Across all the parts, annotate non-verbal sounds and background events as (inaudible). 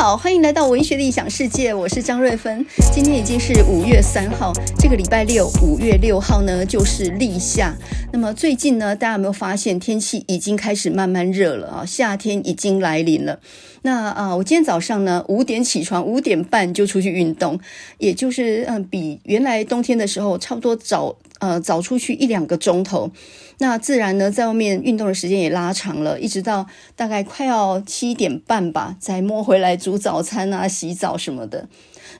好，欢迎来到文学的异想世界，我是张瑞芬。今天已经是五月三号，这个礼拜六，五月六号呢就是立夏。那么最近呢，大家有没有发现天气已经开始慢慢热了啊？夏天已经来临了。那啊，我今天早上呢五点起床，五点半就出去运动，也就是嗯，比原来冬天的时候差不多早呃早出去一两个钟头。那自然呢，在外面运动的时间也拉长了，一直到大概快要七点半吧，才摸回来煮早餐啊、洗澡什么的。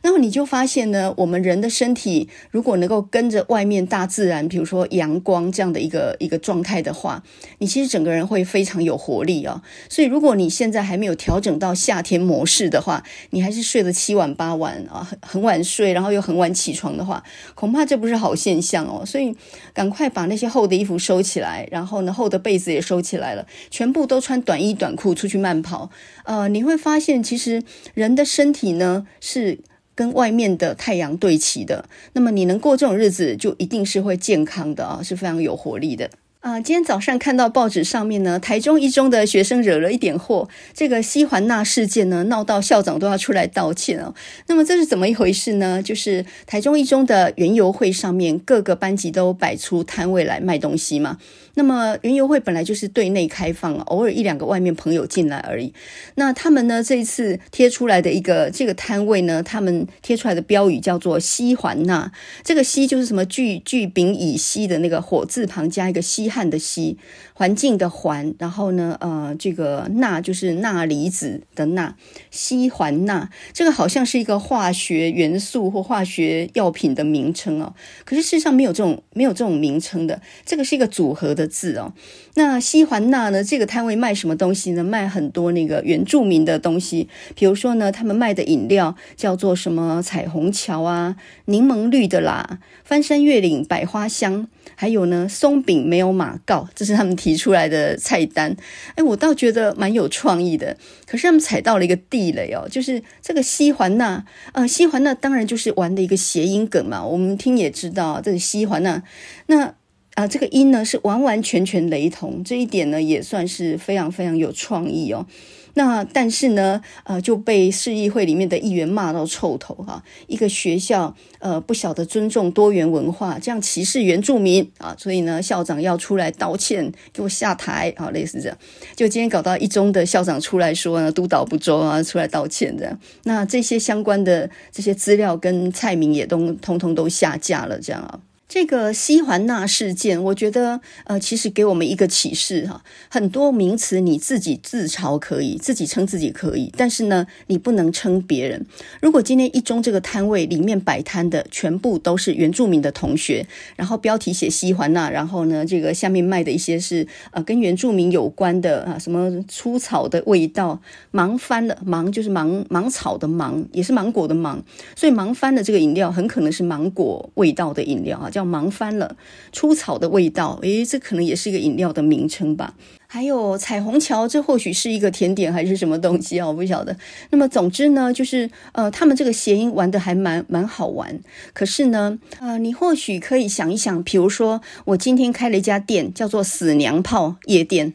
那么你就发现呢，我们人的身体如果能够跟着外面大自然，比如说阳光这样的一个一个状态的话，你其实整个人会非常有活力哦。所以如果你现在还没有调整到夏天模式的话，你还是睡得七晚八晚啊，很很晚睡，然后又很晚起床的话，恐怕这不是好现象哦。所以赶快把那些厚的衣服收起来，然后呢，厚的被子也收起来了，全部都穿短衣短裤出去慢跑。呃，你会发现其实人的身体呢是。跟外面的太阳对齐的，那么你能过这种日子，就一定是会健康的啊，是非常有活力的。啊，今天早上看到报纸上面呢，台中一中的学生惹了一点祸，这个西环那事件呢，闹到校长都要出来道歉哦。那么这是怎么一回事呢？就是台中一中的园游会上面，各个班级都摆出摊位来卖东西嘛。那么云游会本来就是对内开放，偶尔一两个外面朋友进来而已。那他们呢，这一次贴出来的一个这个摊位呢，他们贴出来的标语叫做“西环那”，这个“西”就是什么聚聚丙乙烯的那个火字旁加一个西。汉的西，环境的环，然后呢，呃，这个钠就是钠离子的钠，西环钠，这个好像是一个化学元素或化学药品的名称哦。可是事实上没有这种没有这种名称的，这个是一个组合的字哦。那西环钠呢，这个摊位卖什么东西呢？卖很多那个原住民的东西，比如说呢，他们卖的饮料叫做什么彩虹桥啊，柠檬绿的啦，翻山越岭百花香，还有呢，松饼没有马告，这是他们提出来的菜单。哎，我倒觉得蛮有创意的。可是他们踩到了一个地雷哦，就是这个西环钠，呃，西环钠当然就是玩的一个谐音梗嘛。我们听也知道，这个西环钠，那。啊，这个音呢是完完全全雷同，这一点呢也算是非常非常有创意哦。那但是呢，呃，就被市议会里面的议员骂到臭头哈、一个学校呃不晓得尊重多元文化，这样歧视原住民啊，所以呢校长要出来道歉，给我下台啊，类似这样。就今天搞到一中的校长出来说呢，督导不周啊，出来道歉这样。那这些相关的这些资料跟蔡明也都通通都下架了，这样啊。这个西环那事件，我觉得呃，其实给我们一个启示哈。很多名词你自己自嘲可以，自己称自己可以，但是呢，你不能称别人。如果今天一中这个摊位里面摆摊的全部都是原住民的同学，然后标题写西环那，然后呢，这个下面卖的一些是呃跟原住民有关的啊，什么粗草的味道，芒翻了，芒就是芒芒草的芒，也是芒果的芒，所以芒翻的这个饮料很可能是芒果味道的饮料啊，叫。叫忙翻了，粗草的味道，诶，这可能也是一个饮料的名称吧。还有彩虹桥，这或许是一个甜点还是什么东西啊？我不晓得。那么总之呢，就是呃，他们这个谐音玩得还蛮蛮好玩。可是呢，呃，你或许可以想一想，比如说我今天开了一家店，叫做“死娘炮夜店”，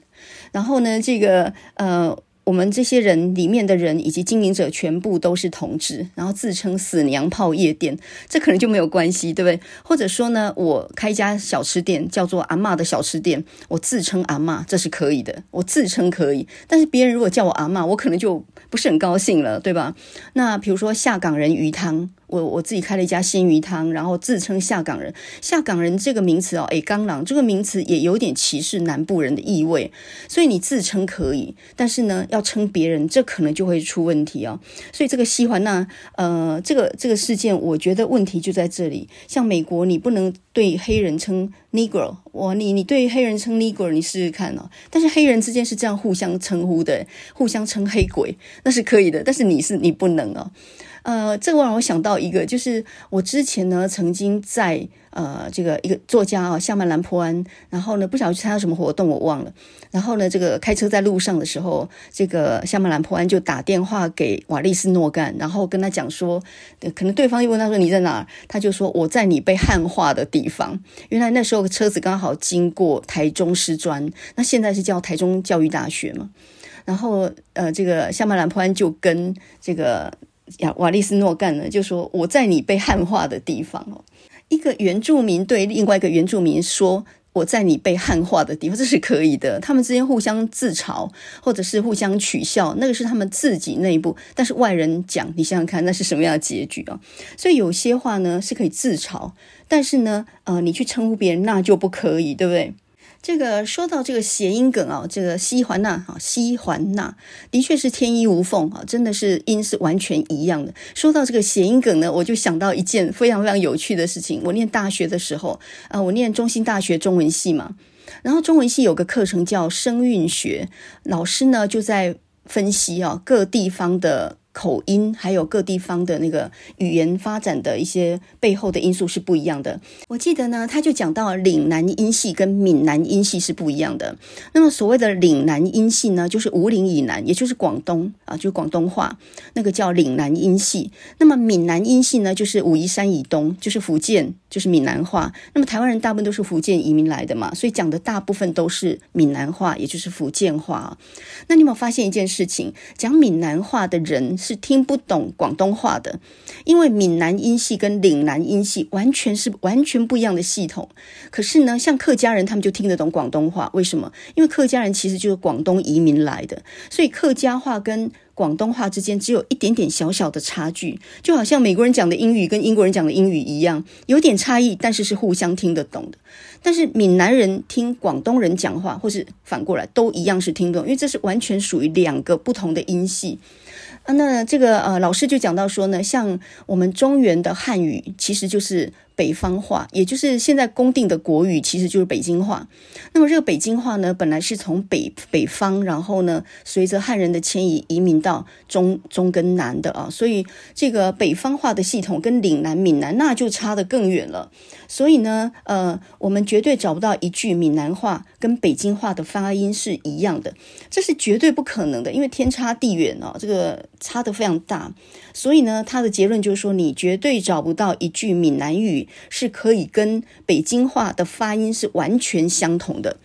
然后呢，这个呃。我们这些人里面的人以及经营者全部都是同志，然后自称“死娘炮夜店”，这可能就没有关系，对不对？或者说呢，我开一家小吃店，叫做“阿嬷的小吃店”，我自称阿嬷，这是可以的，我自称可以。但是别人如果叫我阿嬷，我可能就不是很高兴了，对吧？那比如说下岗人鱼汤。我我自己开了一家鲜鱼汤，然后自称下港人。下港人这个名词哦，诶，刚朗这个名词也有点歧视南部人的意味。所以你自称可以，但是呢，要称别人，这可能就会出问题哦。所以这个西环那，呃，这个这个事件，我觉得问题就在这里。像美国，你不能对黑人称 Negro，我，你你对黑人称 Negro，你试试看哦。但是黑人之间是这样互相称呼的，互相称黑鬼，那是可以的。但是你是你不能哦。呃，这个让我想到一个，就是我之前呢曾经在呃这个一个作家啊夏曼兰坡安，然后呢不晓得去参加什么活动，我忘了。然后呢这个开车在路上的时候，这个夏曼兰坡安就打电话给瓦利斯诺干，然后跟他讲说，可能对方又问他说你在哪儿，他就说我在你被汉化的地方。原来那时候车子刚好经过台中师专，那现在是叫台中教育大学嘛。然后呃，这个夏曼兰坡安就跟这个亚瓦利斯诺干呢，就说我在你被汉化的地方哦，一个原住民对另外一个原住民说。我在你被汉化的地方，这是可以的。(laughs) 他们之间互相自嘲，或者是互相取笑，那个是他们自己内部。但是外人讲，你想想看，那是什么样的结局啊？所以有些话呢是可以自嘲，但是呢，呃，你去称呼别人，那就不可以，对不对？这个说到这个谐音梗啊，这个西环纳哈西环纳的确是天衣无缝啊，真的是音是完全一样的。说到这个谐音梗呢，我就想到一件非常非常有趣的事情。我念大学的时候啊，我念中兴大学中文系嘛，然后中文系有个课程叫声韵学，老师呢就在分析啊各地方的。口音还有各地方的那个语言发展的一些背后的因素是不一样的。我记得呢，他就讲到岭南音系跟闽南音系是不一样的。那么所谓的岭南音系呢，就是武岭以南，也就是广东啊，就是广东话，那个叫岭南音系。那么闽南音系呢，就是武夷山以东，就是福建，就是闽南话。那么台湾人大部分都是福建移民来的嘛，所以讲的大部分都是闽南话，也就是福建话。那你有没有发现一件事情？讲闽南话的人，是听不懂广东话的，因为闽南音系跟岭南音系完全是完全不一样的系统。可是呢，像客家人他们就听得懂广东话，为什么？因为客家人其实就是广东移民来的，所以客家话跟广东话之间只有一点点小小的差距，就好像美国人讲的英语跟英国人讲的英语一样，有点差异，但是是互相听得懂的。但是闽南人听广东人讲话，或是反过来，都一样是听懂，因为这是完全属于两个不同的音系。啊，那这个呃，老师就讲到说呢，像我们中原的汉语，其实就是。北方话，也就是现在公定的国语，其实就是北京话。那么这个北京话呢，本来是从北北方，然后呢，随着汉人的迁移移民到中中跟南的啊，所以这个北方话的系统跟岭南、闽南那就差得更远了。所以呢，呃，我们绝对找不到一句闽南话跟北京话的发音是一样的，这是绝对不可能的，因为天差地远哦，这个差得非常大。所以呢，他的结论就是说，你绝对找不到一句闽南语。是可以跟北京话的发音是完全相同的。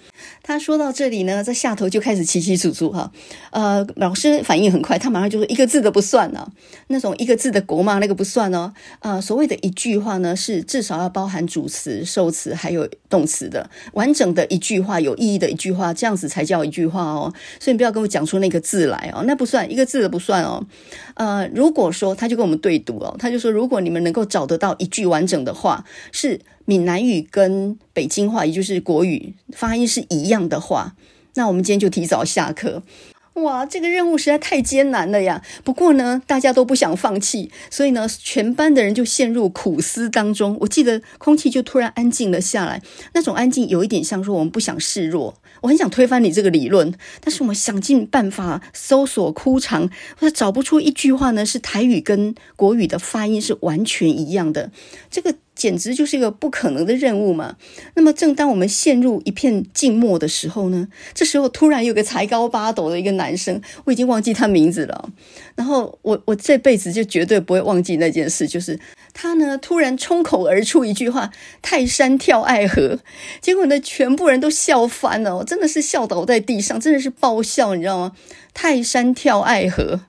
他说到这里呢，在下头就开始起起楚楚哈。呃，老师反应很快，他马上就说一个字都不算呢，那种一个字的国骂那个不算哦。啊、所谓的一句话呢，是至少要包含主词、受词还有动词的完整的一句话，有意义的一句话，这样子才叫一句话哦。所以你不要跟我讲出那个字来哦，那不算一个字都不算哦。呃，如果说他就跟我们对读哦，他就说如果你们能够找得到一句完整的话是。闽南语跟北京话，也就是国语发音是一样的话，那我们今天就提早下课。哇，这个任务实在太艰难了呀！不过呢，大家都不想放弃，所以呢，全班的人就陷入苦思当中。我记得空气就突然安静了下来，那种安静有一点像说我们不想示弱。我很想推翻你这个理论，但是我们想尽办法搜索枯肠，或者找不出一句话呢，是台语跟国语的发音是完全一样的。这个。简直就是一个不可能的任务嘛！那么，正当我们陷入一片静默的时候呢，这时候突然有个才高八斗的一个男生，我已经忘记他名字了。然后我我这辈子就绝对不会忘记那件事，就是他呢突然冲口而出一句话：“泰山跳爱河。”结果呢，全部人都笑翻了，真的是笑倒在地上，真的是爆笑，你知道吗？泰山跳爱河。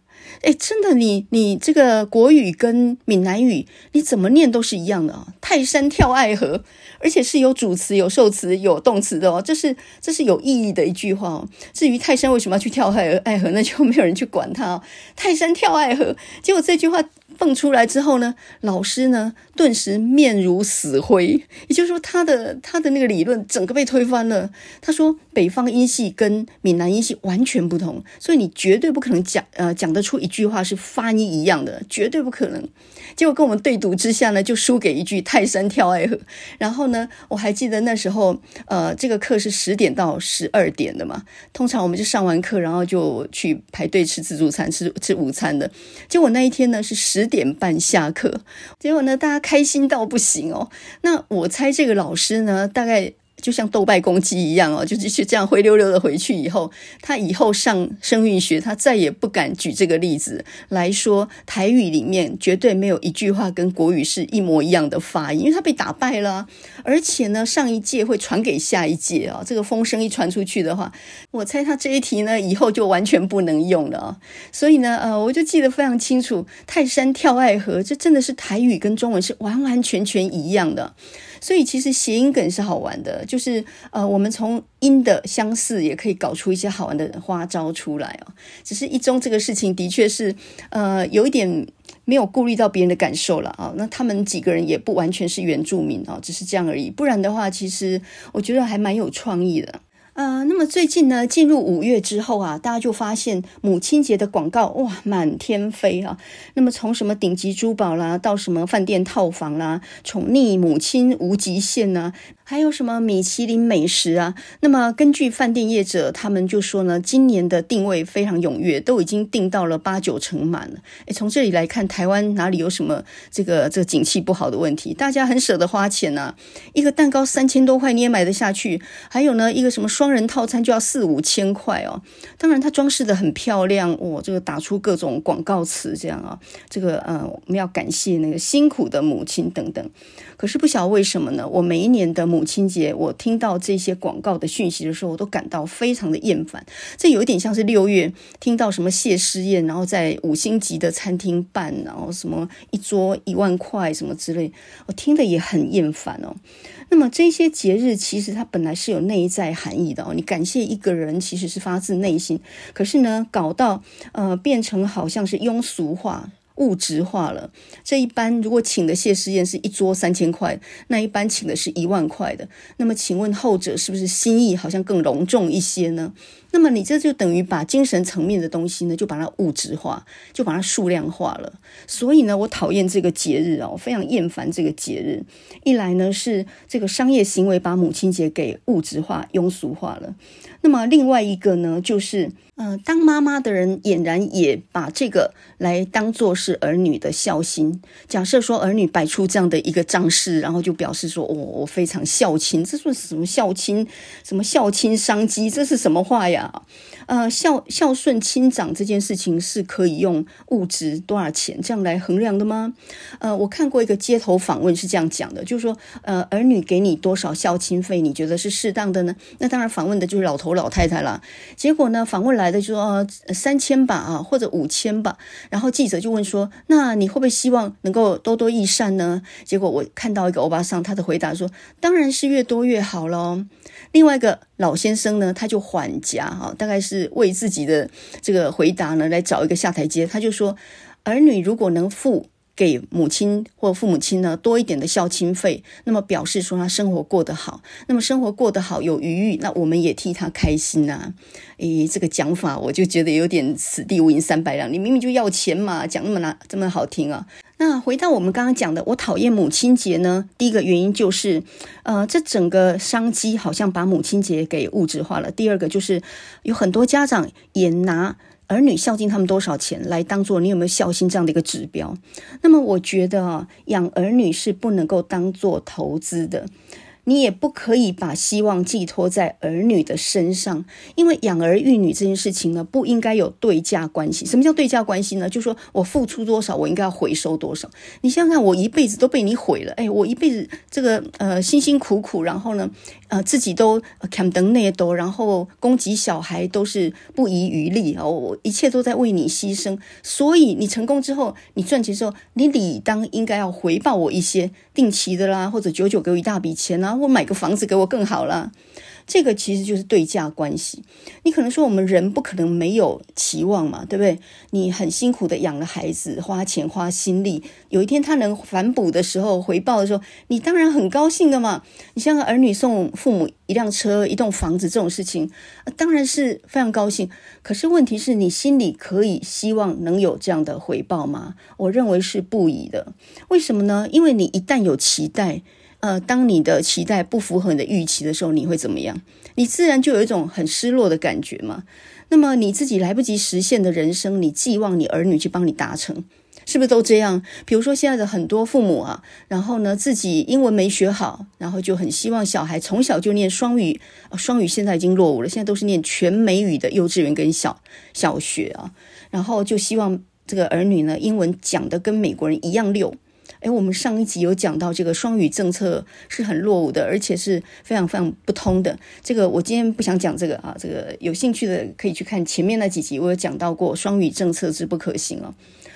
哎，真的，你你这个国语跟闽南语，你怎么念都是一样的啊！泰山跳爱河，而且是有主词、有受词、有动词的哦，这是这是有意义的一句话哦。至于泰山为什么要去跳爱爱河，那就没有人去管它。泰山跳爱河，结果这句话。蹦出来之后呢，老师呢顿时面如死灰，也就是说，他的他的那个理论整个被推翻了。他说，北方音系跟闽南音系完全不同，所以你绝对不可能讲呃讲得出一句话是发音一样的，绝对不可能。结果跟我们对赌之下呢，就输给一句泰山跳爱河。然后呢，我还记得那时候呃这个课是十点到十二点的嘛，通常我们就上完课，然后就去排队吃自助餐，吃吃午餐的。结果那一天呢是十。点半下课，结果呢，大家开心到不行哦。那我猜这个老师呢，大概就像斗败公鸡一样哦，就是就这样灰溜溜的回去以后，他以后上声韵学，他再也不敢举这个例子来说台语里面绝对没有一句话跟国语是一模一样的发音，因为他被打败了，而且呢，上一届会传给下一届啊，这个风声一传出去的话，我猜他这一题呢以后就完全不能用了。所以呢，呃，我就记得非常清楚，泰山跳爱河，这真的是台语跟中文是完完全全一样的。所以其实谐音梗是好玩的，就是呃，我们从音的相似也可以搞出一些好玩的花招出来哦。只是一中这个事情的确是呃有一点没有顾虑到别人的感受了啊。那他们几个人也不完全是原住民哦，只是这样而已。不然的话，其实我觉得还蛮有创意的。呃，那么最近呢，进入五月之后啊，大家就发现母亲节的广告哇满天飞啊。那么从什么顶级珠宝啦，到什么饭店套房啦，宠溺母亲无极限呐、啊？还有什么米其林美食啊？那么根据饭店业者，他们就说呢，今年的订位非常踊跃，都已经订到了八九成满了。诶，从这里来看，台湾哪里有什么这个这个景气不好的问题？大家很舍得花钱呐、一个蛋糕三千多块你也买得下去。还有呢，一个什么双人套餐就要四五千块哦。当然，它装饰得很漂亮，哇、这个打出各种广告词这样啊，这个呃，我们要感谢那个辛苦的母亲等等。可是不晓得为什么呢？我每一年的母母亲节，我听到这些广告的讯息的时候，我都感到非常的厌烦。这有一点像是六月听到什么谢师宴，然后在五星级的餐厅办，然后什么一桌一万块什么之类，我听的也很厌烦哦。那么这些节日其实它本来是有内在含义的哦，你感谢一个人其实是发自内心，可是呢，搞到呃变成好像是庸俗化。物质化了。这一般如果请的谢师宴是一桌三千块，那一般请的是一万块的。那么请问后者是不是心意好像更隆重一些呢？那么你这就等于把精神层面的东西呢，就把它物质化，就把它数量化了。所以呢，我讨厌这个节日啊，我非常厌烦这个节日。一来呢是这个商业行为把母亲节给物质化、庸俗化了。那么另外一个呢，就是。嗯、呃，当妈妈的人俨然也把这个来当做是儿女的孝心。假设说儿女摆出这样的一个仗势，然后就表示说，我、哦、我非常孝亲，这是什么孝亲？什么孝亲商机？这是什么话呀？呃，孝孝顺亲长这件事情是可以用物质多少钱这样来衡量的吗？呃，我看过一个街头访问是这样讲的，就是说，呃，儿女给你多少孝亲费，你觉得是适当的呢？那当然，访问的就是老头老太太了。结果呢，访问来的就说，三千吧，啊，或者五千吧。然后记者就问说，那你会不会希望能够多多益善呢？结果我看到一个欧巴桑，他的回答说，当然是越多越好喽。另外一个老先生呢，他就缓颊哈，大概是为自己的这个回答呢来找一个下台阶。他就说，儿女如果能富给母亲或父母亲呢多一点的孝亲费，那么表示说他生活过得好，那么生活过得好有余裕，那我们也替他开心呐、啊。诶，这个讲法我就觉得有点此地无银三百两，你明明就要钱嘛，讲那么难这么好听啊。那回到我们刚刚讲的，我讨厌母亲节呢。第一个原因就是，呃，这整个商机好像把母亲节给物质化了。第二个就是，有很多家长也拿儿女孝敬他们多少钱来当做你有没有孝心这样的一个指标。那么我觉得啊，养儿女是不能够当做投资的。你也不可以把希望寄托在儿女的身上，因为养儿育女这件事情呢，不应该有对价关系。什么叫对价关系呢？就说我付出多少，我应该要回收多少。你想想看，我一辈子都被你毁了，哎，我一辈子这个呃辛辛苦苦，然后呢，呃自己都扛等那多，然后供给小孩都是不遗余力啊，我一切都在为你牺牲。所以你成功之后，你赚钱之后，你理当应该要回报我一些定期的啦，或者久久给我一大笔钱啊。我买个房子给我更好了，这个其实就是对价关系。你可能说我们人不可能没有期望嘛，对不对？你很辛苦的养了孩子，花钱花心力，有一天他能反哺的时候，回报的时候，你当然很高兴的嘛。你像儿女送父母一辆车、一栋房子这种事情，当然是非常高兴。可是问题是你心里可以希望能有这样的回报吗？我认为是不宜的。为什么呢？因为你一旦有期待。呃，当你的期待不符合你的预期的时候，你会怎么样？你自然就有一种很失落的感觉嘛。那么你自己来不及实现的人生，你寄望你儿女去帮你达成，是不是都这样？比如说现在的很多父母啊，然后呢自己英文没学好，然后就很希望小孩从小就念双语，双语现在已经落伍了，现在都是念全美语的幼稚园跟小小学啊，然后就希望这个儿女呢英文讲得跟美国人一样溜。哎，我们上一集有讲到这个双语政策是很落伍的，而且是非常非常不通的。这个我今天不想讲这个啊，这个有兴趣的可以去看前面那几集，我有讲到过双语政策之不可行哦。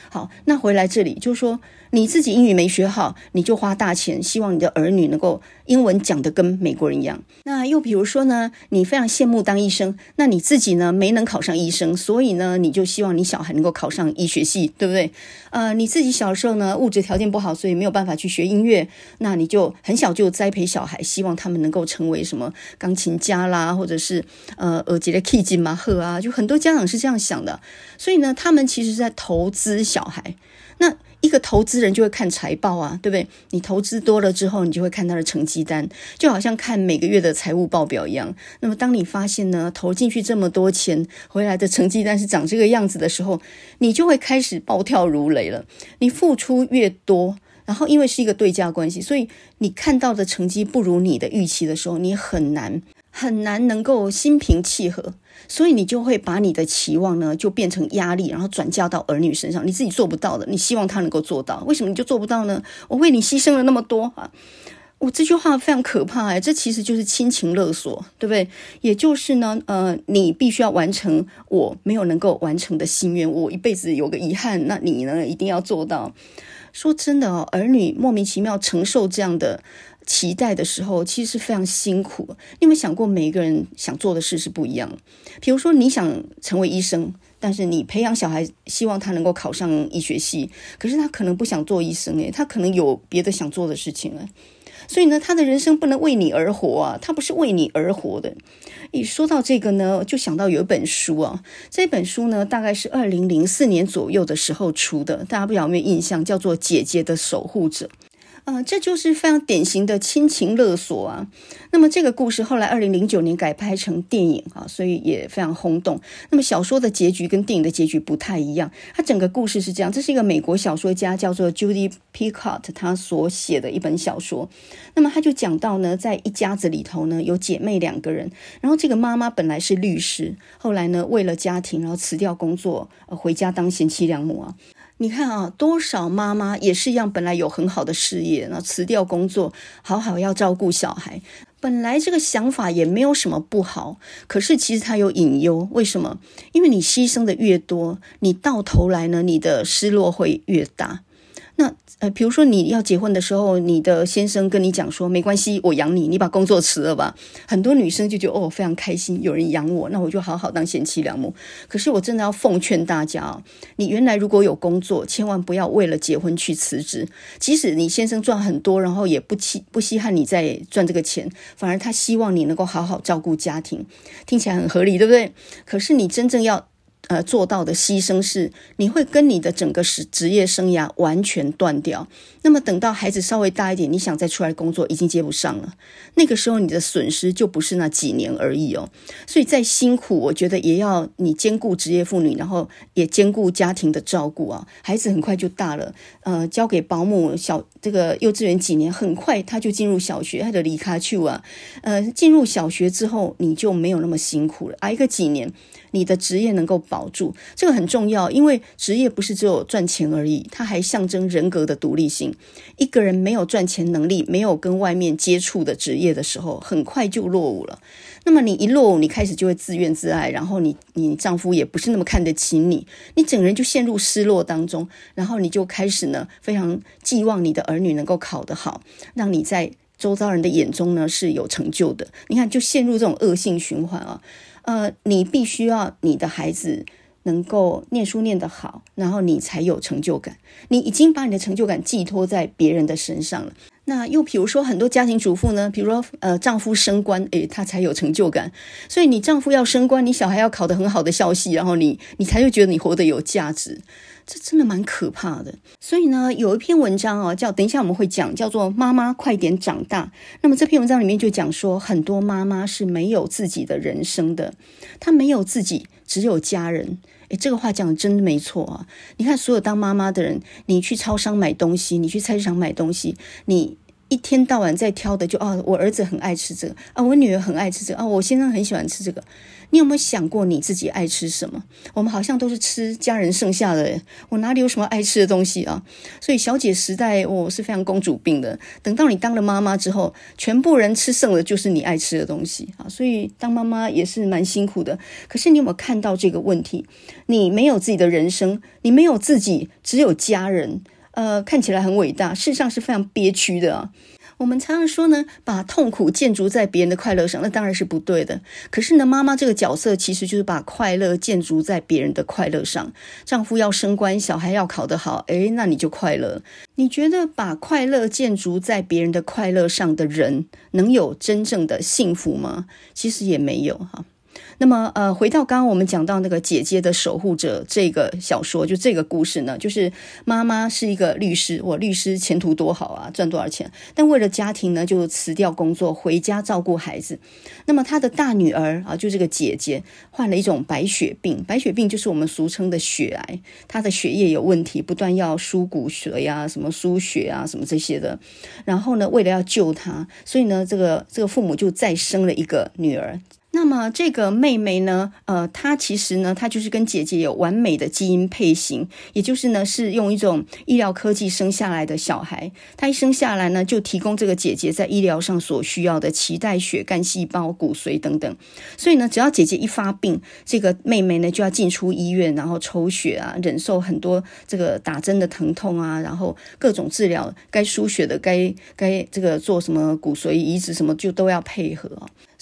好，那回来这里就是说。你自己英语没学好，你就花大钱，希望你的儿女能够英文讲得跟美国人一样。那又比如说呢，你非常羡慕当医生，那你自己呢没能考上医生，所以呢你就希望你小孩能够考上医学系，对不对？呃，你自己小时候呢物质条件不好，所以没有办法去学音乐，那你就很小就栽培小孩，希望他们能够成为什么钢琴家啦，或者是呃耳机的 K 金马赫啊，就很多家长是这样想的。所以呢，他们其实是在投资小孩。那一个投资人就会看财报啊，对不对？你投资多了之后，你就会看他的成绩单，就好像看每个月的财务报表一样。那么，当你发现呢，投进去这么多钱，回来的成绩单是长这个样子的时候，你就会开始暴跳如雷了。你付出越多，然后因为是一个对价关系，所以你看到的成绩不如你的预期的时候，你很难很难能够心平气和。所以你就会把你的期望呢，就变成压力，然后转嫁到儿女身上。你自己做不到的，你希望他能够做到，为什么你就做不到呢？我为你牺牲了那么多啊！我这句话非常可怕哎，这其实就是亲情勒索，对不对？也就是呢，呃，你必须要完成我没有能够完成的心愿，我一辈子有个遗憾，那你呢一定要做到。说真的哦，儿女莫名其妙承受这样的。期待的时候，其实是非常辛苦。你有没有想过，每一个人想做的事是不一样？比如说，你想成为医生，但是你培养小孩，希望他能够考上医学系，可是他可能不想做医生，诶，他可能有别的想做的事情了。所以呢，他的人生不能为你而活啊，他不是为你而活的。一说到这个呢，就想到有一本书啊，这本书呢，大概是二零零四年左右的时候出的，大家不知道有没有印象？叫做《姐姐的守护者》。啊、这就是非常典型的亲情勒索啊。那么这个故事后来二零零九年改拍成电影啊，所以也非常轰动。那么小说的结局跟电影的结局不太一样。它整个故事是这样：这是一个美国小说家叫做 Judy Picott 他所写的一本小说。那么他就讲到呢，在一家子里头呢，有姐妹两个人，然后这个妈妈本来是律师，后来呢为了家庭，然后辞掉工作，呃，回家当贤妻良母啊。你看啊，多少妈妈也是一样，本来有很好的事业，那辞掉工作，好好要照顾小孩。本来这个想法也没有什么不好，可是其实它有隐忧。为什么？因为你牺牲的越多，你到头来呢，你的失落会越大。那呃，比如说你要结婚的时候，你的先生跟你讲说没关系，我养你，你把工作辞了吧。很多女生就觉得哦，非常开心，有人养我，那我就好好当贤妻良母。可是我真的要奉劝大家哦，你原来如果有工作，千万不要为了结婚去辞职。即使你先生赚很多，然后也不稀不稀罕你在赚这个钱，反而他希望你能够好好照顾家庭，听起来很合理，对不对？可是你真正要。呃，做到的牺牲是你会跟你的整个职职业生涯完全断掉。那么等到孩子稍微大一点，你想再出来工作，已经接不上了。那个时候你的损失就不是那几年而已哦。所以再辛苦，我觉得也要你兼顾职业妇女，然后也兼顾家庭的照顾啊。孩子很快就大了，呃，交给保姆小这个幼稚园几年，很快他就进入小学，他就离开去啊。呃，进入小学之后，你就没有那么辛苦了，挨个几年。你的职业能够保住，这个很重要，因为职业不是只有赚钱而已，它还象征人格的独立性。一个人没有赚钱能力，没有跟外面接触的职业的时候，很快就落伍了。那么你一落伍，你开始就会自怨自艾，然后你你丈夫也不是那么看得起你，你整个人就陷入失落当中，然后你就开始呢，非常寄望你的儿女能够考得好，让你在周遭人的眼中呢是有成就的。你看，就陷入这种恶性循环啊。呃，你必须要你的孩子能够念书念得好，然后你才有成就感。你已经把你的成就感寄托在别人的身上了。那又比如说，很多家庭主妇呢，比如说呃，丈夫升官，诶，她才有成就感。所以你丈夫要升官，你小孩要考得很好的消息，然后你你才会觉得你活得有价值。这真的蛮可怕的，所以呢，有一篇文章啊，叫等一下我们会讲，叫做《妈妈快点长大》。那么这篇文章里面就讲说，很多妈妈是没有自己的人生的，她没有自己，只有家人。诶，这个话讲的真的没错啊！你看，所有当妈妈的人，你去超商买东西，你去菜市场买东西，你。一天到晚在挑的就啊，我儿子很爱吃这个啊，我女儿很爱吃这个啊，我先生很喜欢吃这个。你有没有想过你自己爱吃什么？我们好像都是吃家人剩下的，我哪里有什么爱吃的东西啊？所以小姐时代我是非常公主病的。等到你当了妈妈之后，全部人吃剩的就是你爱吃的东西啊。所以当妈妈也是蛮辛苦的。可是你有没有看到这个问题？你没有自己的人生，你没有自己，只有家人。呃，看起来很伟大，事实上是非常憋屈的啊。我们常常说呢，把痛苦建筑在别人的快乐上，那当然是不对的。可是呢，妈妈这个角色其实就是把快乐建筑在别人的快乐上。丈夫要升官，小孩要考得好，诶，那你就快乐。你觉得把快乐建筑在别人的快乐上的人，能有真正的幸福吗？其实也没有哈。那么，呃，回到刚刚我们讲到那个姐姐的守护者这个小说，就这个故事呢，就是妈妈是一个律师，我律师前途多好啊，赚多少钱？但为了家庭呢，就辞掉工作，回家照顾孩子。那么她的大女儿啊，就这个姐姐患了一种白血病，白血病就是我们俗称的血癌，她的血液有问题，不断要输骨髓呀，什么输血啊，什么这些的。然后呢，为了要救她，所以呢，这个这个父母就再生了一个女儿。那么这个妹妹呢，呃，她其实呢，她就是跟姐姐有完美的基因配型，也就是呢，是用一种医疗科技生下来的小孩。她一生下来呢，就提供这个姐姐在医疗上所需要的脐带血、干细胞、骨髓等等。所以呢，只要姐姐一发病，这个妹妹呢就要进出医院，然后抽血啊，忍受很多这个打针的疼痛啊，然后各种治疗，该输血的，该该这个做什么骨髓移植什么，就都要配合。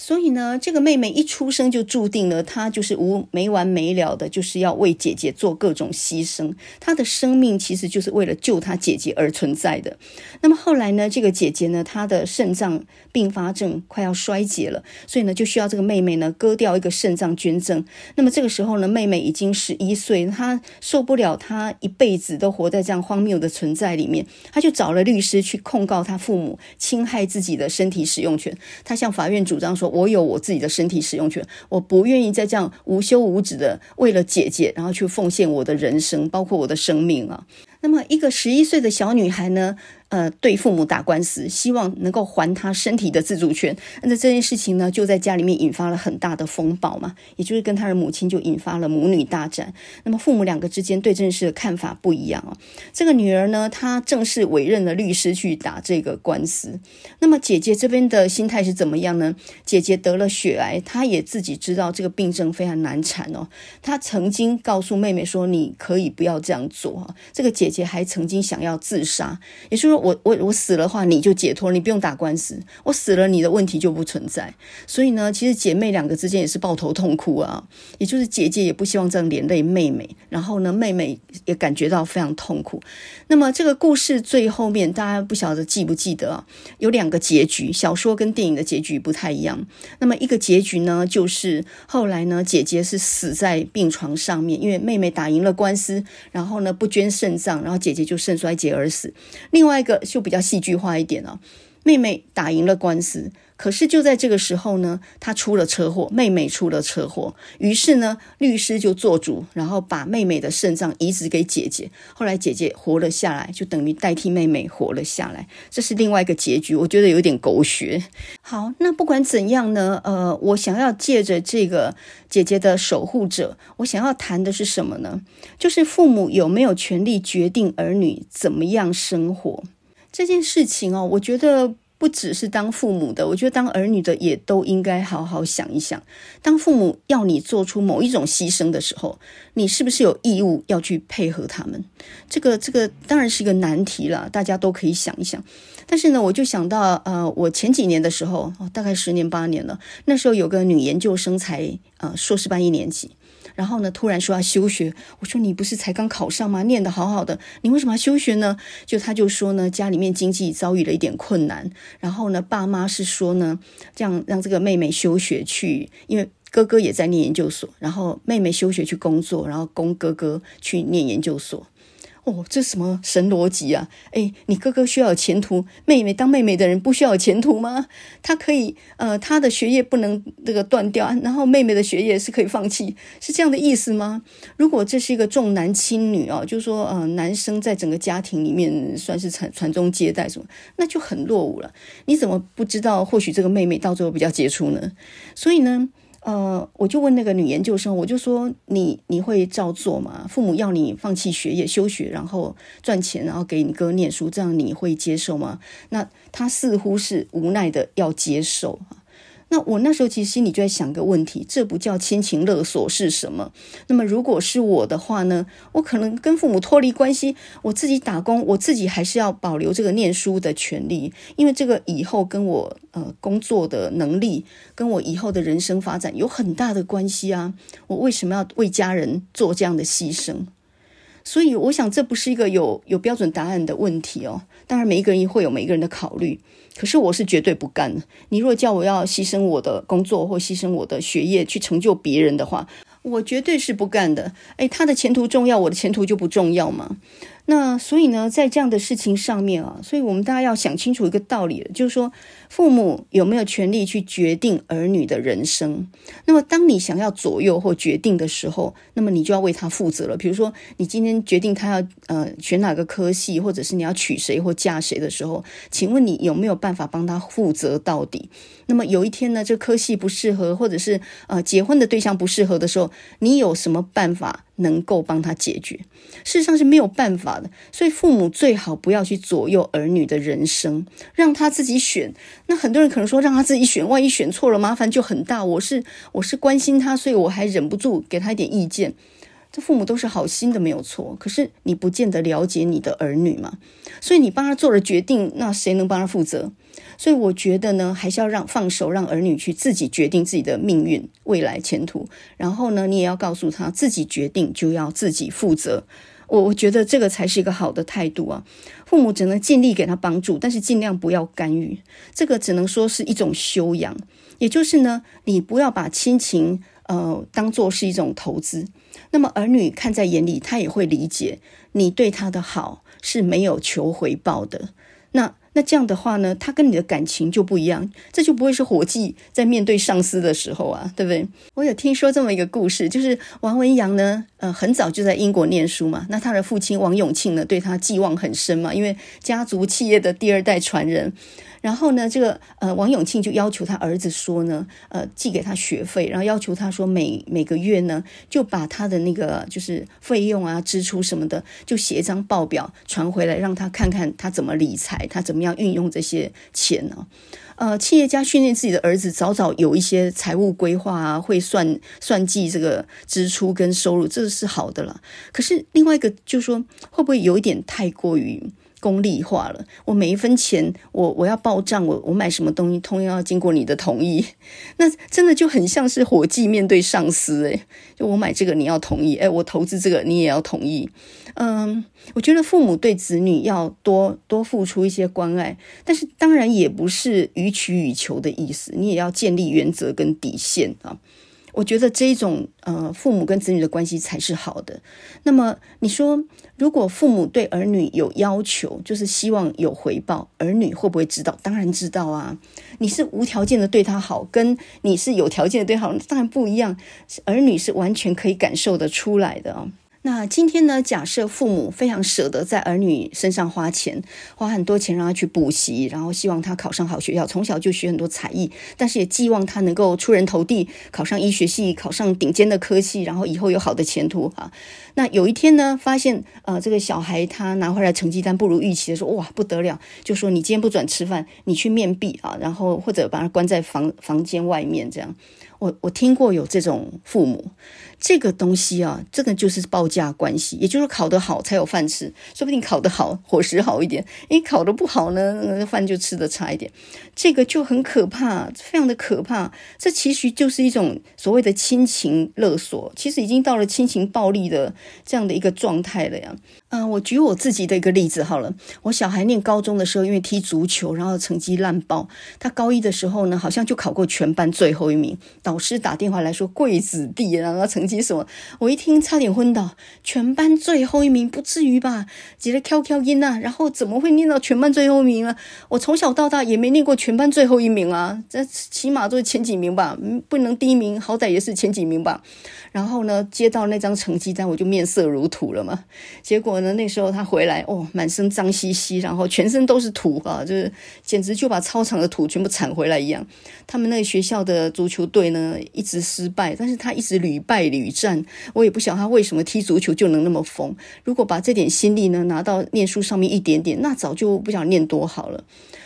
所以呢，这个妹妹一出生就注定了，她就是无没完没了的，就是要为姐姐做各种牺牲。她的生命其实就是为了救她姐姐而存在的。那么后来呢，这个姐姐呢，她的肾脏并发症快要衰竭了，所以呢，就需要这个妹妹呢割掉一个肾脏捐赠。那么这个时候呢，妹妹已经十一岁，她受不了她一辈子都活在这样荒谬的存在里面，她就找了律师去控告她父母侵害自己的身体使用权。她向法院主张说。我有我自己的身体使用权，我不愿意再这样无休无止的为了姐姐，然后去奉献我的人生，包括我的生命啊。那么，一个十一岁的小女孩呢，呃，对父母打官司，希望能够还他身体的自主权。那这件事情呢，就在家里面引发了很大的风暴嘛，也就是跟他的母亲就引发了母女大战。那么，父母两个之间对这件事的看法不一样啊。这个女儿呢，她正式委任了律师去打这个官司。那么，姐姐这边的心态是怎么样呢？姐姐得了血癌，她也自己知道这个病症非常难缠哦。她曾经告诉妹妹说：“你可以不要这样做啊。”这个姐。姐还曾经想要自杀，也就是说我，我我死了的话，你就解脱，你不用打官司，我死了，你的问题就不存在。所以呢，其实姐妹两个之间也是抱头痛哭啊。也就是姐姐也不希望这样连累妹妹，然后呢，妹妹也感觉到非常痛苦。那么这个故事最后面，大家不晓得记不记得啊？有两个结局，小说跟电影的结局不太一样。那么一个结局呢，就是后来呢，姐姐是死在病床上面，因为妹妹打赢了官司，然后呢不捐肾脏。然后姐姐就肾衰竭而死。另外一个就比较戏剧化一点了，妹妹打赢了官司。可是就在这个时候呢，她出了车祸，妹妹出了车祸，于是呢，律师就做主，然后把妹妹的肾脏移植给姐姐。后来姐姐活了下来，就等于代替妹妹活了下来。这是另外一个结局，我觉得有点狗血。好，那不管怎样呢，呃，我想要借着这个姐姐的守护者，我想要谈的是什么呢？就是父母有没有权利决定儿女怎么样生活这件事情哦，我觉得。不只是当父母的，我觉得当儿女的也都应该好好想一想。当父母要你做出某一种牺牲的时候，你是不是有义务要去配合他们？这个这个当然是一个难题了，大家都可以想一想。但是呢，我就想到，呃，我前几年的时候，大概十年八年了，那时候有个女研究生才呃硕士班一年级。然后呢，突然说要休学，我说你不是才刚考上吗？念得好好的，你为什么要休学呢？就他就说呢，家里面经济遭遇了一点困难，然后呢，爸妈是说呢，这样让这个妹妹休学去，因为哥哥也在念研究所，然后妹妹休学去工作，然后供哥哥去念研究所。哦，这什么神逻辑啊？哎，你哥哥需要有前途，妹妹当妹妹的人不需要有前途吗？他可以，呃，他的学业不能这个断掉，然后妹妹的学业是可以放弃，是这样的意思吗？如果这是一个重男轻女啊，就是说，呃，男生在整个家庭里面算是传传宗接代什么，那就很落伍了。你怎么不知道？或许这个妹妹到最后比较杰出呢？所以呢？呃，我就问那个女研究生，我就说你你会照做吗？父母要你放弃学业、休学，然后赚钱，然后给你哥念书，这样你会接受吗？那她似乎是无奈的要接受。那我那时候其实心里就在想个问题，这不叫亲情勒索是什么？那么如果是我的话呢？我可能跟父母脱离关系，我自己打工，我自己还是要保留这个念书的权利，因为这个以后跟我呃工作的能力，跟我以后的人生发展有很大的关系啊！我为什么要为家人做这样的牺牲？所以我想这不是一个有有标准答案的问题哦。当然每一个人也会有每一个人的考虑。可是我是绝对不干的。你若叫我要牺牲我的工作或牺牲我的学业去成就别人的话，我绝对是不干的。诶，他的前途重要，我的前途就不重要吗？那所以呢，在这样的事情上面啊，所以我们大家要想清楚一个道理，就是说，父母有没有权利去决定儿女的人生？那么，当你想要左右或决定的时候，那么你就要为他负责了。比如说，你今天决定他要呃选哪个科系，或者是你要娶谁或嫁谁的时候，请问你有没有办法帮他负责到底？那么有一天呢，这科系不适合，或者是呃结婚的对象不适合的时候，你有什么办法？能够帮他解决，事实上是没有办法的。所以父母最好不要去左右儿女的人生，让他自己选。那很多人可能说，让他自己选，万一选错了，麻烦就很大。我是我是关心他，所以我还忍不住给他一点意见。这父母都是好心的，没有错。可是你不见得了解你的儿女嘛，所以你帮他做了决定，那谁能帮他负责？所以我觉得呢，还是要让放手，让儿女去自己决定自己的命运、未来前途。然后呢，你也要告诉他，自己决定就要自己负责。我我觉得这个才是一个好的态度啊。父母只能尽力给他帮助，但是尽量不要干预。这个只能说是一种修养，也就是呢，你不要把亲情呃当做是一种投资。那么儿女看在眼里，他也会理解你对他的好是没有求回报的。那。那这样的话呢，他跟你的感情就不一样，这就不会是伙计在面对上司的时候啊，对不对？我有听说这么一个故事，就是王文洋呢，呃，很早就在英国念书嘛，那他的父亲王永庆呢，对他寄望很深嘛，因为家族企业的第二代传人。然后呢，这个呃，王永庆就要求他儿子说呢，呃，寄给他学费，然后要求他说每每个月呢，就把他的那个就是费用啊、支出什么的，就写一张报表传回来，让他看看他怎么理财，他怎么样运用这些钱呢？呃，企业家训练自己的儿子早早有一些财务规划啊，会算算计这个支出跟收入，这是好的了。可是另外一个就是说，会不会有一点太过于？功利化了，我每一分钱，我我要报账，我我买什么东西，通常要经过你的同意，(laughs) 那真的就很像是伙计面对上司，诶，就我买这个你要同意，诶，我投资这个你也要同意，嗯，我觉得父母对子女要多多付出一些关爱，但是当然也不是予取予求的意思，你也要建立原则跟底线啊。我觉得这一种呃，父母跟子女的关系才是好的。那么你说，如果父母对儿女有要求，就是希望有回报，儿女会不会知道？当然知道啊。你是无条件的对他好，跟你是有条件的对他好，当然不一样。儿女是完全可以感受得出来的啊。那今天呢，假设父母非常舍得在儿女身上花钱，花很多钱让他去补习，然后希望他考上好学校，从小就学很多才艺，但是也寄望他能够出人头地，考上医学系，考上顶尖的科系，然后以后有好的前途啊。那有一天呢，发现呃这个小孩他拿回来成绩单不如预期的时候，哇不得了，就说你今天不准吃饭，你去面壁啊，然后或者把他关在房房间外面这样。我我听过有这种父母，这个东西啊，这个就是报价关系，也就是考得好才有饭吃，说不定考得好伙食好一点，诶，考得不好呢，饭就吃得差一点，这个就很可怕，非常的可怕。这其实就是一种所谓的亲情勒索，其实已经到了亲情暴力的这样的一个状态了呀。嗯、我举我自己的一个例子好了。我小孩念高中的时候，因为踢足球，然后成绩烂爆。他高一的时候呢，好像就考过全班最后一名。导师打电话来说贵子弟，然后成绩什么？我一听差点昏倒。全班最后一名不至于吧？急得 QQ 音呐，然后怎么会念到全班最后一名呢？我从小到大也没念过全班最后一名啊，这起码都是前几名吧？不能第一名，好歹也是前几名吧？然后呢，接到那张成绩单，我就面色如土了嘛。结果能，那时候他回来，哦，满身脏兮兮，然后全身都是土啊，就是简直就把操场的土全部铲回来一样。他们那个学校的足球队呢，一直失败，但是他一直屡败屡战。我也不晓他为什么踢足球就能那么疯。如果把这点心力呢拿到念书上面一点点，那早就不想念多好了。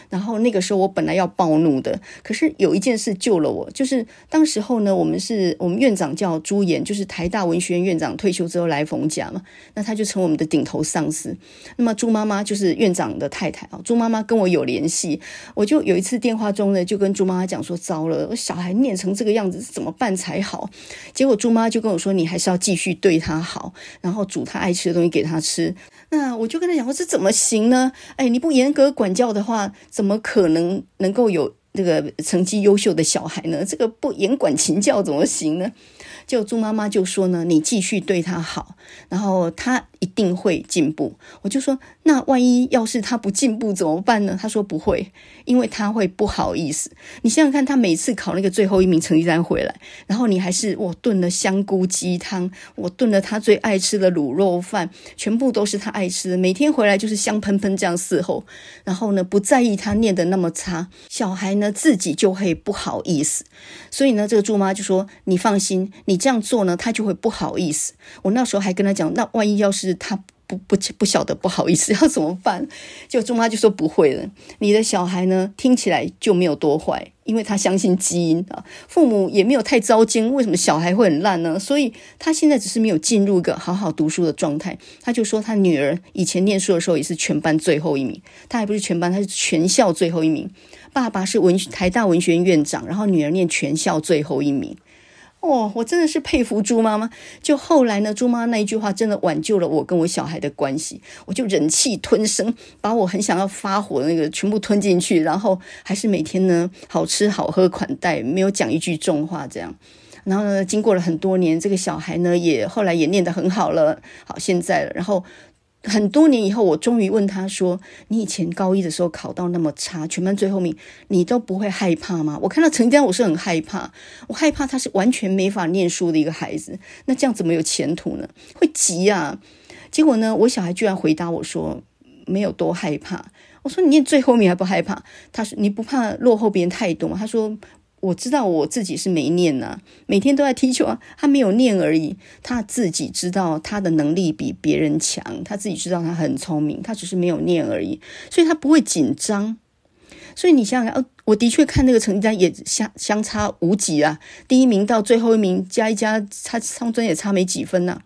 然后那个时候我本来要暴怒的，可是有一件事救了我，就是当时候呢，我们是我们院长叫朱岩，就是台大文学院院长退休之后来逢甲嘛，那他就成我们的顶头上司。那么朱妈妈就是院长的太太啊，朱妈妈跟我有联系，我就有一次电话中呢，就跟朱妈妈讲说，糟了，小孩念成这个样子，怎么办才好？结果朱妈就跟我说，你还是要继续对他好，然后煮他爱吃的东西给他吃。那我就跟他讲说，这怎么行呢？哎，你不严格管教的话，怎么可能能够有那个成绩优秀的小孩呢？这个不严管勤教怎么行呢？就猪妈妈就说呢，你继续对他好，然后他一定会进步。我就说，那万一要是他不进步怎么办呢？他说不会，因为他会不好意思。你想想看，他每次考那个最后一名成绩单回来，然后你还是我炖了香菇鸡汤，我炖了他最爱吃的卤肉饭，全部都是他爱吃的，每天回来就是香喷喷这样伺候。然后呢，不在意他念得那么差，小孩呢自己就会不好意思。所以呢，这个猪妈就说：“你放心，你。”这样做呢，他就会不好意思。我那时候还跟他讲，那万一要是他不不不晓得不好意思 (laughs) 要怎么办？就钟妈就说不会了。你的小孩呢，听起来就没有多坏，因为他相信基因啊，父母也没有太糟心。为什么小孩会很烂呢？所以他现在只是没有进入一个好好读书的状态。他就说他女儿以前念书的时候也是全班最后一名，他还不是全班，他是全校最后一名。爸爸是文台大文学院院长，然后女儿念全校最后一名。哦，我真的是佩服猪妈妈。就后来呢，猪妈那一句话真的挽救了我跟我小孩的关系。我就忍气吞声，把我很想要发火的那个全部吞进去，然后还是每天呢好吃好喝款待，没有讲一句重话这样。然后呢，经过了很多年，这个小孩呢也后来也念得很好了，好现在了，然后。很多年以后，我终于问他说：“你以前高一的时候考到那么差，全班最后名，你都不会害怕吗？”我看到成绩单，我是很害怕，我害怕他是完全没法念书的一个孩子。那这样怎么有前途呢？会急啊！结果呢，我小孩居然回答我说：“没有多害怕。”我说：“你念最后名还不害怕？”他说：“你不怕落后别人太多？”他说。我知道我自己是没念呐、每天都在踢球啊。他没有念而已，他自己知道他的能力比别人强，他自己知道他很聪明，他只是没有念而已，所以他不会紧张。所以你想想，哦，我的确看那个成绩单也相相差无几啊，第一名到最后一名加一加，差上真也差没几分呐、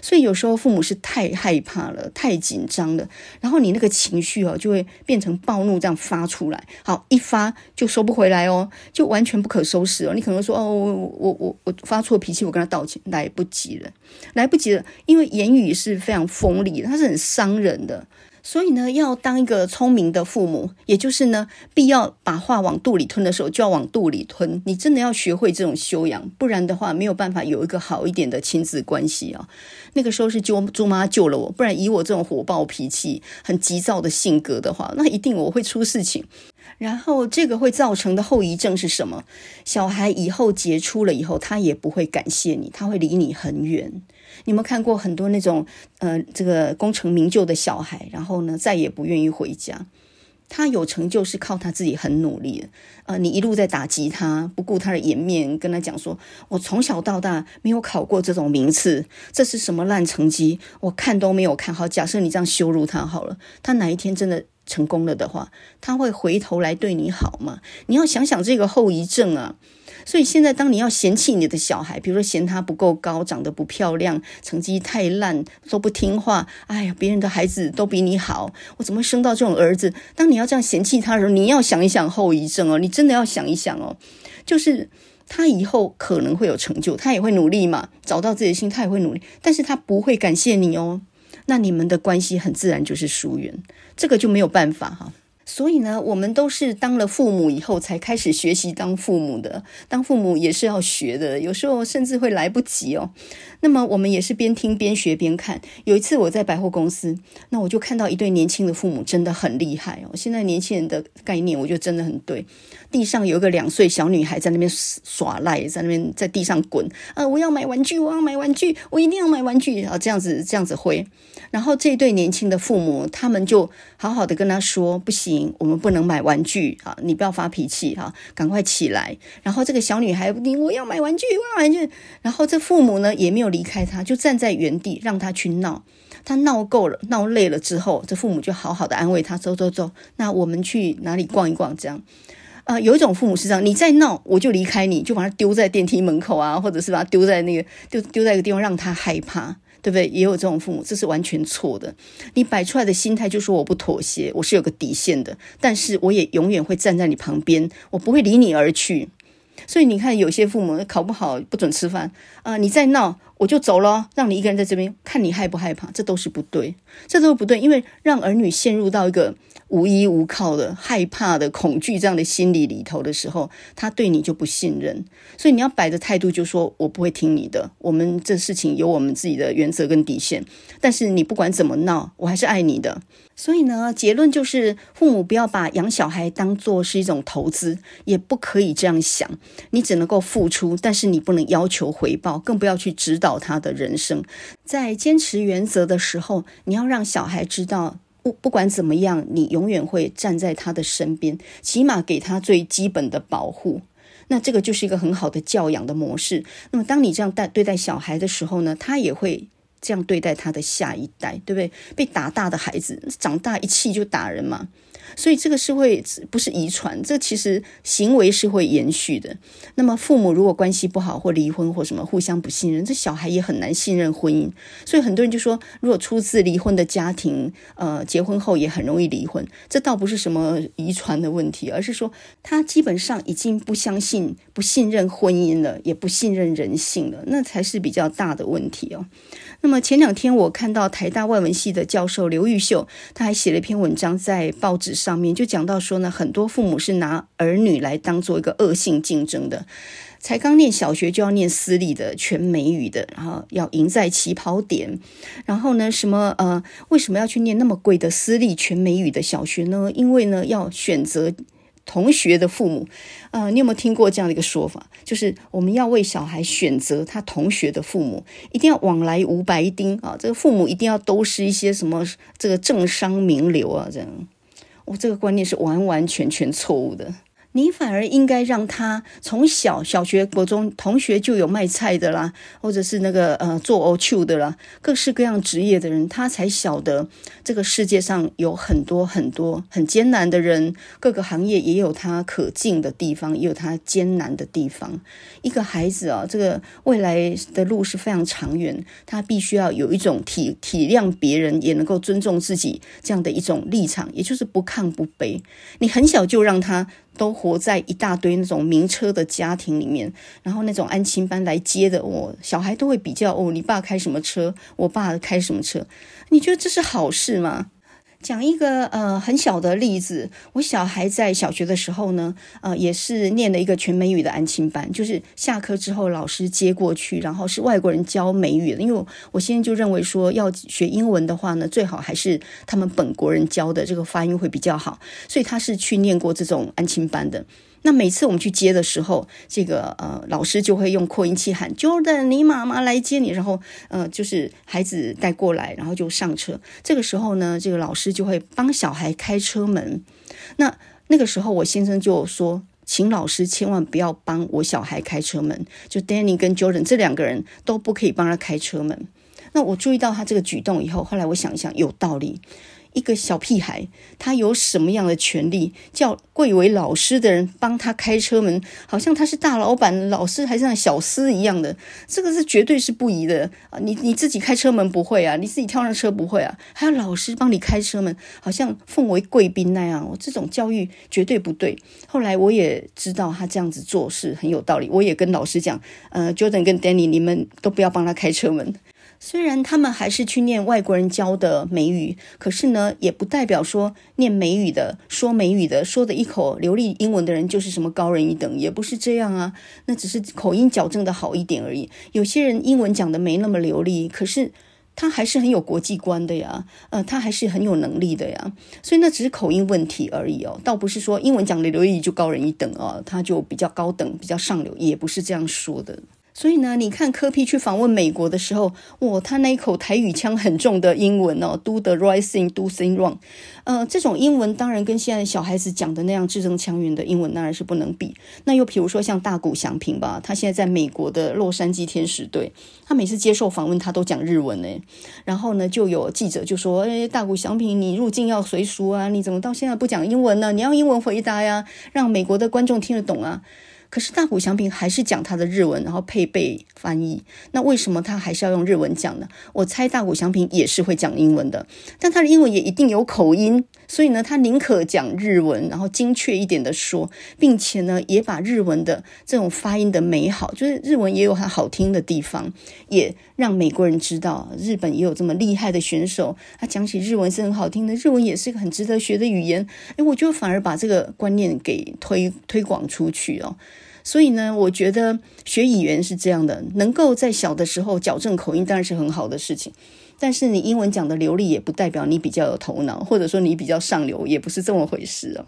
所以有时候父母是太害怕了，太紧张了，然后你那个情绪哦就会变成暴怒这样发出来，好一发就收不回来哦，就完全不可收拾哦。你可能说哦，我我我我发错脾气，我跟他道歉，来不及了，来不及了，因为言语是非常锋利的，它是很伤人的。所以呢，要当一个聪明的父母，也就是呢，必要把话往肚里吞的时候，就要往肚里吞。你真的要学会这种修养，不然的话，没有办法有一个好一点的亲子关系啊。那个时候是猪猪妈救了我，不然以我这种火爆脾气、很急躁的性格的话，那一定我会出事情。然后这个会造成的后遗症是什么？小孩以后杰出了以后，他也不会感谢你，他会离你很远。你有没有看过很多那种，呃，这个功成名就的小孩，然后呢，再也不愿意回家。他有成就是靠他自己很努力。呃，你一路在打击他，不顾他的颜面，跟他讲说：“我从小到大没有考过这种名次，这是什么烂成绩？我看都没有看好。”假设你这样羞辱他好了，他哪一天真的成功了的话，他会回头来对你好吗？你要想想这个后遗症啊。所以现在，当你要嫌弃你的小孩，比如说嫌他不够高，长得不漂亮，成绩太烂，都不听话，哎呀，别人的孩子都比你好，我怎么生到这种儿子？当你要这样嫌弃他的时候，你要想一想后遗症哦，你真的要想一想哦，就是他以后可能会有成就，他也会努力嘛，找到自己的心，他也会努力，但是他不会感谢你哦。那你们的关系很自然就是疏远，这个就没有办法哈。所以呢，我们都是当了父母以后才开始学习当父母的。当父母也是要学的，有时候甚至会来不及哦。那么我们也是边听边学边看。有一次我在百货公司，那我就看到一对年轻的父母真的很厉害哦。现在年轻人的概念，我觉得真的很对。地上有一个两岁小女孩在那边耍赖，在那边在地上滚啊！我要买玩具，我要买玩具，我一定要买玩具啊！这样子这样子挥。然后这对年轻的父母，他们就好好的跟他说：“不行，我们不能买玩具啊！你不要发脾气哈，赶快起来。”然后这个小女孩不听，我要买玩具，我要玩具。然后这父母呢也没有离开他，就站在原地让他去闹。他闹够了，闹累了之后，这父母就好好的安慰他：“走走走，那我们去哪里逛一逛？”这样。啊、有一种父母是这样，你再闹，我就离开你，就把他丢在电梯门口啊，或者是把他丢在那个，丢丢在一个地方让他害怕，对不对？也有这种父母，这是完全错的。你摆出来的心态就说我不妥协，我是有个底线的，但是我也永远会站在你旁边，我不会离你而去。所以你看，有些父母考不好不准吃饭啊、你再闹我就走了，让你一个人在这边，看你害不害怕，这都是不对，这都是不对，因为让儿女陷入到一个。无依无靠的、害怕的、恐惧这样的心理里头的时候，他对你就不信任。所以你要摆的态度就是说，我不会听你的。我们这事情有我们自己的原则跟底线。但是你不管怎么闹，我还是爱你的。所以呢，结论就是，父母不要把养小孩当做是一种投资，也不可以这样想。你只能够付出，但是你不能要求回报，更不要去指导他的人生。在坚持原则的时候，你要让小孩知道。不不管怎么样，你永远会站在他的身边，起码给他最基本的保护。那这个就是一个很好的教养的模式。那么，当你这样带对待小孩的时候呢，他也会这样对待他的下一代，对不对？被打大的孩子，长大一气就打人嘛。所以这个是会不是遗传，这其实行为是会延续的。那么父母如果关系不好或离婚或什么互相不信任，这小孩也很难信任婚姻。所以很多人就说，如果出自离婚的家庭，呃，结婚后也很容易离婚。这倒不是什么遗传的问题，而是说他基本上已经不相信、不信任婚姻了，也不信任人性了，那才是比较大的问题哦。那么前两天我看到台大外文系的教授刘玉秀，他还写了一篇文章在报纸上面，就讲到说呢，很多父母是拿儿女来当做一个恶性竞争的，才刚念小学就要念私立的全美语的，然后要赢在起跑点，然后呢，什么呃，为什么要去念那么贵的私立全美语的小学呢？因为呢，要选择。同学的父母，呃，你有没有听过这样的一个说法？就是我们要为小孩选择他同学的父母，一定要往来无白丁啊！这个父母一定要都是一些什么这个政商名流啊，这样，我、这个观念是完完全全错误的。你反而应该让他从小小学、国中同学就有卖菜的啦，或者是那个呃做欧秋的啦，各式各样职业的人，他才晓得这个世界上有很多很多很艰难的人，各个行业也有他可敬的地方，也有他艰难的地方。一个孩子啊，这个未来的路是非常长远，他必须要有一种体体谅别人，也能够尊重自己这样的一种立场，也就是不亢不卑。你很小就让他。都活在一大堆那种名车的家庭里面，然后那种安亲班来接的，我、小孩都会比较哦，你爸开什么车，我爸开什么车，你觉得这是好事吗？讲一个呃很小的例子，我小孩在小学的时候呢，呃也是念了一个全美语的安亲班，就是下课之后老师接过去，然后是外国人教美语，因为我现在就认为说要学英文的话呢，最好还是他们本国人教的，这个发音会比较好，所以他是去念过这种安亲班的。那每次我们去接的时候，这个呃老师就会用扩音器喊 Jordan，你妈妈来接你，然后呃就是孩子带过来，然后就上车。这个时候呢，这个老师就会帮小孩开车门。那那个时候，我先生就说，请老师千万不要帮我小孩开车门，就 Danny 跟 Jordan 这两个人都不可以帮他开车门。那我注意到他这个举动以后，后来我想一想，有道理。一个小屁孩，他有什么样的权利叫贵为老师的人帮他开车门？好像他是大老板，老师还是像小厮一样的，这个是绝对是不宜的啊！你你自己开车门不会啊，你自己跳上车不会啊，还要老师帮你开车门，好像奉为贵宾那样。我这种教育绝对不对。后来我也知道他这样子做事很有道理，我也跟老师讲，呃，Jordan 跟 Danny，你们都不要帮他开车门。虽然他们还是去念外国人教的美语，可是呢，也不代表说念美语的、说美语的、说的一口流利英文的人就是什么高人一等，也不是这样啊。那只是口音矫正的好一点而已。有些人英文讲的没那么流利，可是他还是很有国际观的呀，呃，他还是很有能力的呀。所以那只是口音问题而已哦，倒不是说英文讲的流利就高人一等哦，他就比较高等、比较上流，也不是这样说的。所以呢，你看柯 P 去访问美国的时候，哇，他那一口台语腔很重的英文哦，do the right thing, do thing wrong，呃，这种英文当然跟现在小孩子讲的那样字正腔圆的英文当然是不能比。那又比如说像大谷翔平吧，他现在在美国的洛杉矶天使队，他每次接受访问他都讲日文呢。然后呢，就有记者就说：“哎，大谷翔平，你入境要随俗啊，你怎么到现在不讲英文呢？你要英文回答呀，让美国的观众听得懂啊。”可是大谷翔平还是讲他的日文，然后配备翻译。那为什么他还是要用日文讲呢？我猜大谷翔平也是会讲英文的，但他的英文也一定有口音，所以呢，他宁可讲日文，然后精确一点的说，并且呢，也把日文的这种发音的美好，就是日文也有它好听的地方，也让美国人知道日本也有这么厉害的选手。他讲起日文是很好听的，日文也是一个很值得学的语言。诶，我就反而把这个观念给推推广出去哦。所以呢，我觉得学语言是这样的，能够在小的时候矫正口音，当然是很好的事情。但是你英文讲的流利，也不代表你比较有头脑，或者说你比较上流，也不是这么回事哦。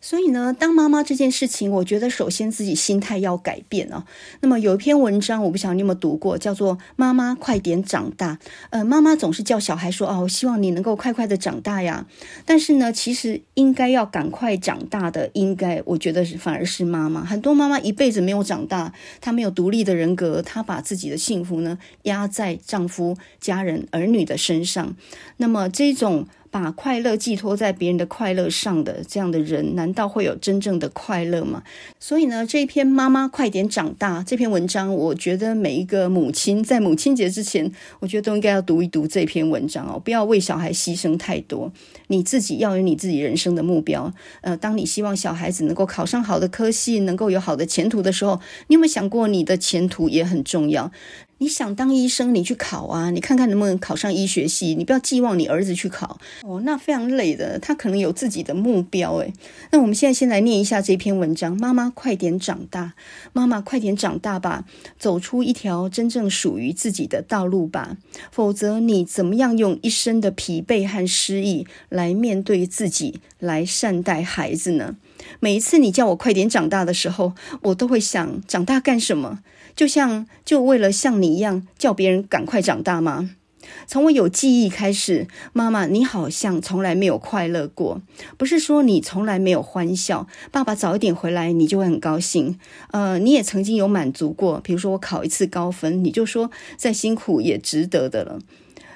所以呢，当妈妈这件事情，我觉得首先自己心态要改变啊。那么有一篇文章，我不晓得你有没有读过，叫做《妈妈快点长大》。呃，妈妈总是叫小孩说：“哦，我希望你能够快快的长大呀。”但是呢，其实应该要赶快长大的，应该我觉得是反而是妈妈。很多妈妈一辈子没有长大，她没有独立的人格，她把自己的幸福呢压在丈夫、家人、儿女的身上。那么这种。把快乐寄托在别人的快乐上的这样的人，难道会有真正的快乐吗？所以呢，这一篇妈妈快点长大这篇文章，我觉得每一个母亲在母亲节之前，我觉得都应该要读一读这篇文章哦，不要为小孩牺牲太多，你自己要有你自己人生的目标。呃，当你希望小孩子能够考上好的科系，能够有好的前途的时候，你有没有想过你的前途也很重要？你想当医生，你去考啊！你看看能不能考上医学系。你不要寄望你儿子去考哦，那非常累的。他可能有自己的目标诶。那我们现在先来念一下这篇文章：妈妈快点长大，妈妈快点长大吧，走出一条真正属于自己的道路吧。否则，你怎么样用一生的疲惫和失意来面对自己，来善待孩子呢？每一次你叫我快点长大的时候，我都会想：长大干什么？就像就为了像你一样叫别人赶快长大吗？从我有记忆开始，妈妈，你好像从来没有快乐过。不是说你从来没有欢笑，爸爸早一点回来你就会很高兴。呃，你也曾经有满足过，比如说我考一次高分，你就说再辛苦也值得的了。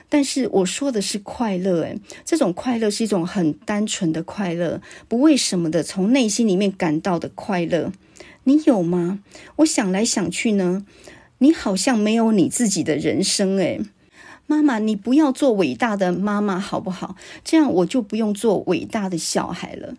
但是我说的是快乐，诶，这种快乐是一种很单纯的快乐，不为什么的，从内心里面感到的快乐。你有吗？我想来想去呢，你好像没有你自己的人生诶。妈妈，你不要做伟大的妈妈好不好？这样我就不用做伟大的小孩了。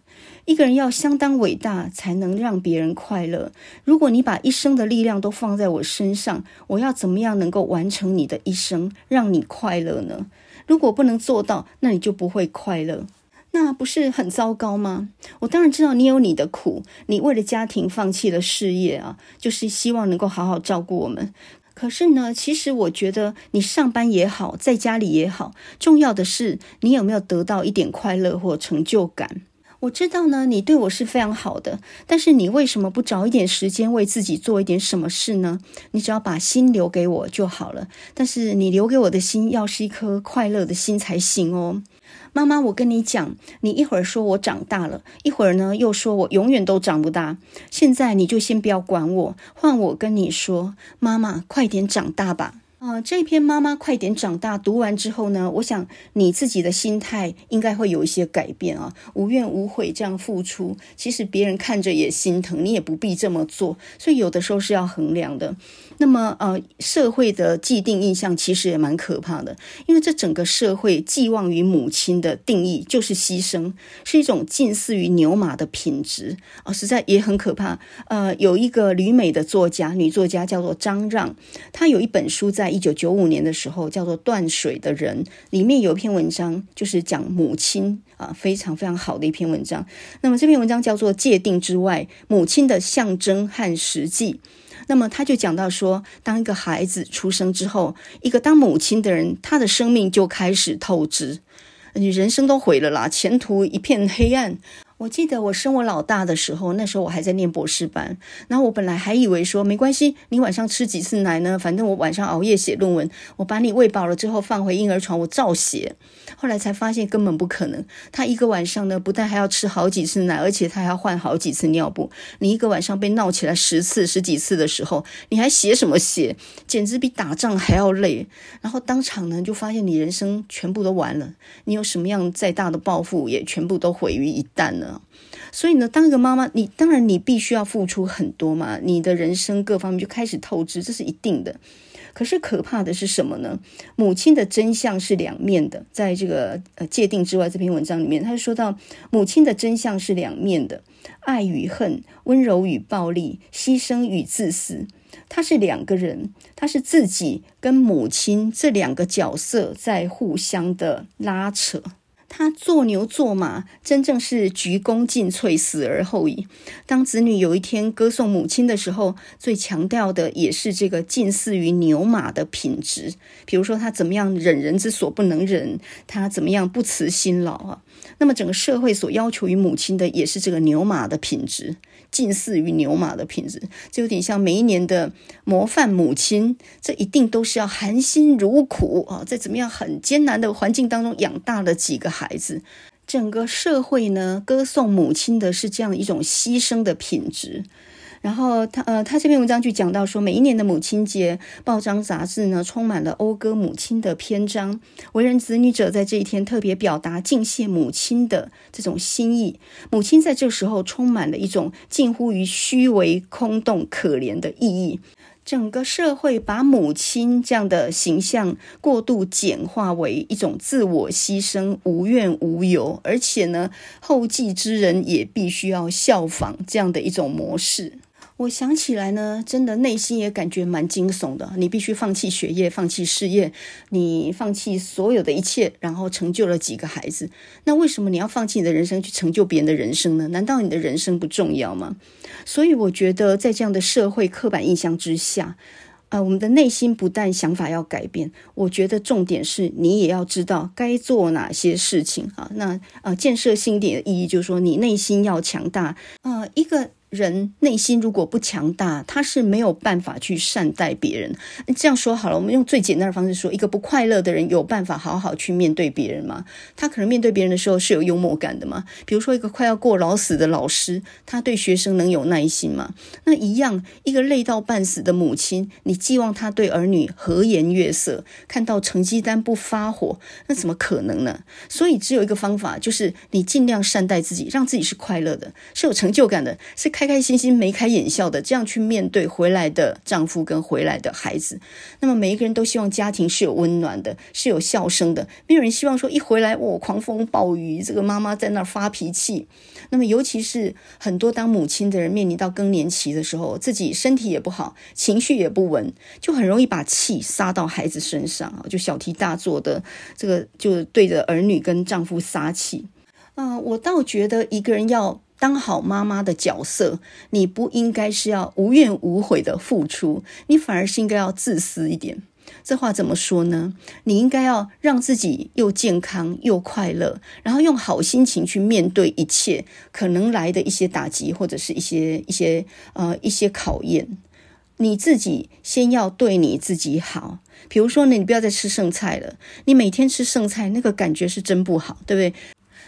一个人要相当伟大，才能让别人快乐。如果你把一生的力量都放在我身上，我要怎么样能够完成你的一生，让你快乐呢？如果不能做到，那你就不会快乐。那不是很糟糕吗？我当然知道你有你的苦，你为了家庭放弃了事业啊，就是希望能够好好照顾我们。可是呢，其实我觉得你上班也好，在家里也好，重要的是你有没有得到一点快乐或成就感。我知道呢，你对我是非常好的，但是你为什么不找一点时间为自己做一点什么事呢？你只要把心留给我就好了。但是你留给我的心要是一颗快乐的心才行哦。妈妈，我跟你讲，你一会儿说我长大了，一会儿呢又说我永远都长不大。现在你就先不要管我，换我跟你说，妈妈，快点长大吧。啊、这篇妈妈快点长大读完之后呢，我想你自己的心态应该会有一些改变啊，无怨无悔这样付出，其实别人看着也心疼，你也不必这么做。所以有的时候是要衡量的。那么呃，社会的既定印象其实也蛮可怕的，因为这整个社会寄望于母亲的定义就是牺牲，是一种近似于牛马的品质啊、实在也很可怕。呃，有一个旅美的作家，女作家叫做张让，她有一本书，在一九九五年的时候叫做《断水的人》，里面有一篇文章就是讲母亲啊、非常非常好的一篇文章。那么这篇文章叫做《界定之外：母亲的象征和实际》。那么他就讲到说，当一个孩子出生之后，一个当母亲的人，他的生命就开始透支，你人生都毁了啦，前途一片黑暗。我记得我生我老大的时候，那时候我还在念博士班，然后我本来还以为说没关系，你晚上吃几次奶呢？反正我晚上熬夜写论文，我把你喂饱了之后放回婴儿床，我照写。后来才发现根本不可能，他一个晚上呢，不但还要吃好几次奶，而且他还要换好几次尿布。你一个晚上被闹起来十次、十几次的时候，你还写什么写？简直比打仗还要累。然后当场呢，就发现你人生全部都完了，你有什么样再大的抱负，也全部都毁于一旦了。所以呢，当一个妈妈，你当然你必须要付出很多嘛，你的人生各方面就开始透支，这是一定的。可是可怕的是什么呢？母亲的真相是两面的，在这个呃界定之外这篇文章里面，他就说到母亲的真相是两面的，爱与恨，温柔与暴力，牺牲与自私，他是两个人，他是自己跟母亲这两个角色在互相的拉扯。他做牛做马，真正是鞠躬尽瘁，死而后已。当子女有一天歌颂母亲的时候，最强调的也是这个近似于牛马的品质。比如说，他怎么样忍人之所不能忍，他怎么样不辞辛劳啊？那么，整个社会所要求于母亲的，也是这个牛马的品质。近似于牛马的品质，这有点像每一年的模范母亲，这一定都是要含辛茹苦啊，在怎么样很艰难的环境当中养大了几个孩孩子。整个社会呢，歌颂母亲的是这样一种牺牲的品质。然后他呃，他这篇文章就讲到说，每一年的母亲节，报章杂志呢充满了讴歌母亲的篇章。为人子女者在这一天特别表达敬谢母亲的这种心意。母亲在这时候充满了一种近乎于虚伪、空洞、可怜的意义。整个社会把母亲这样的形象过度简化为一种自我牺牲、无怨无尤，而且呢，后继之人也必须要效仿这样的一种模式。我想起来呢，真的内心也感觉蛮惊悚的。你必须放弃学业，放弃事业，你放弃所有的一切，然后成就了几个孩子。那为什么你要放弃你的人生去成就别人的人生呢？难道你的人生不重要吗？所以我觉得，在这样的社会刻板印象之下，呃，我们的内心不但想法要改变，我觉得重点是你也要知道该做哪些事情啊。那呃，建设性点的意义就是说，你内心要强大。呃，一个。人内心如果不强大，他是没有办法去善待别人。这样说好了，我们用最简单的方式说，一个不快乐的人有办法好好去面对别人吗？他可能面对别人的时候是有幽默感的吗？比如说一个快要过劳死的老师，他对学生能有耐心吗？那一样，一个累到半死的母亲，你寄望他对儿女和颜悦色，看到成绩单不发火，那怎么可能呢？所以只有一个方法，就是你尽量善待自己，让自己是快乐的，是有成就感的，是开。开开心心、眉开眼笑的这样去面对回来的丈夫跟回来的孩子，那么每一个人都希望家庭是有温暖的，是有笑声的，没有人希望说一回来我、狂风暴雨，这个妈妈在那儿发脾气。那么尤其是很多当母亲的人面临到更年期的时候，自己身体也不好，情绪也不稳，就很容易把气撒到孩子身上，就小题大做的这个就对着儿女跟丈夫撒气。啊、我倒觉得一个人要。当好妈妈的角色，你不应该是要无怨无悔的付出，你反而是应该要自私一点。这话怎么说呢？你应该要让自己又健康又快乐，然后用好心情去面对一切可能来的一些打击或者是一些一些呃一些考验。你自己先要对你自己好。比如说呢，你不要再吃剩菜了，你每天吃剩菜，那个感觉是真不好，对不对？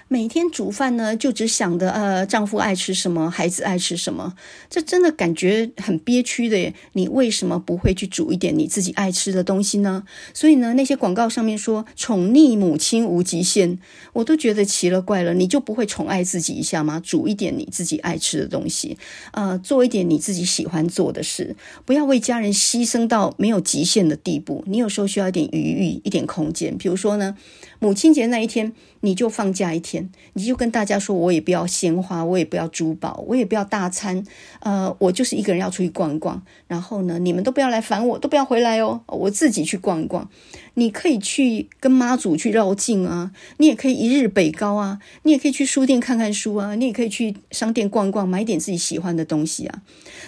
每天煮饭呢，就只想着呃，丈夫爱吃什么，孩子爱吃什么，这真的感觉很憋屈的耶。你为什么不会去煮一点你自己爱吃的东西呢？所以呢，那些广告上面说宠溺母亲无极限，我都觉得奇了怪了。你就不会宠爱自己一下吗？煮一点你自己爱吃的东西，呃，做一点你自己喜欢做的事，不要为家人牺牲到没有极限的地步。你有时候需要一点余裕，一点空间。比如说呢，母亲节那一天。你就放假一天，你就跟大家说，我也不要鲜花，我也不要珠宝，我也不要大餐，呃，我就是一个人要出去逛逛。然后呢，你们都不要来烦我，都不要回来哦，我自己去逛逛。你可以去跟妈祖去绕境啊，你也可以一日北高啊，你也可以去书店看看书啊，你也可以去商店逛逛，买点自己喜欢的东西啊。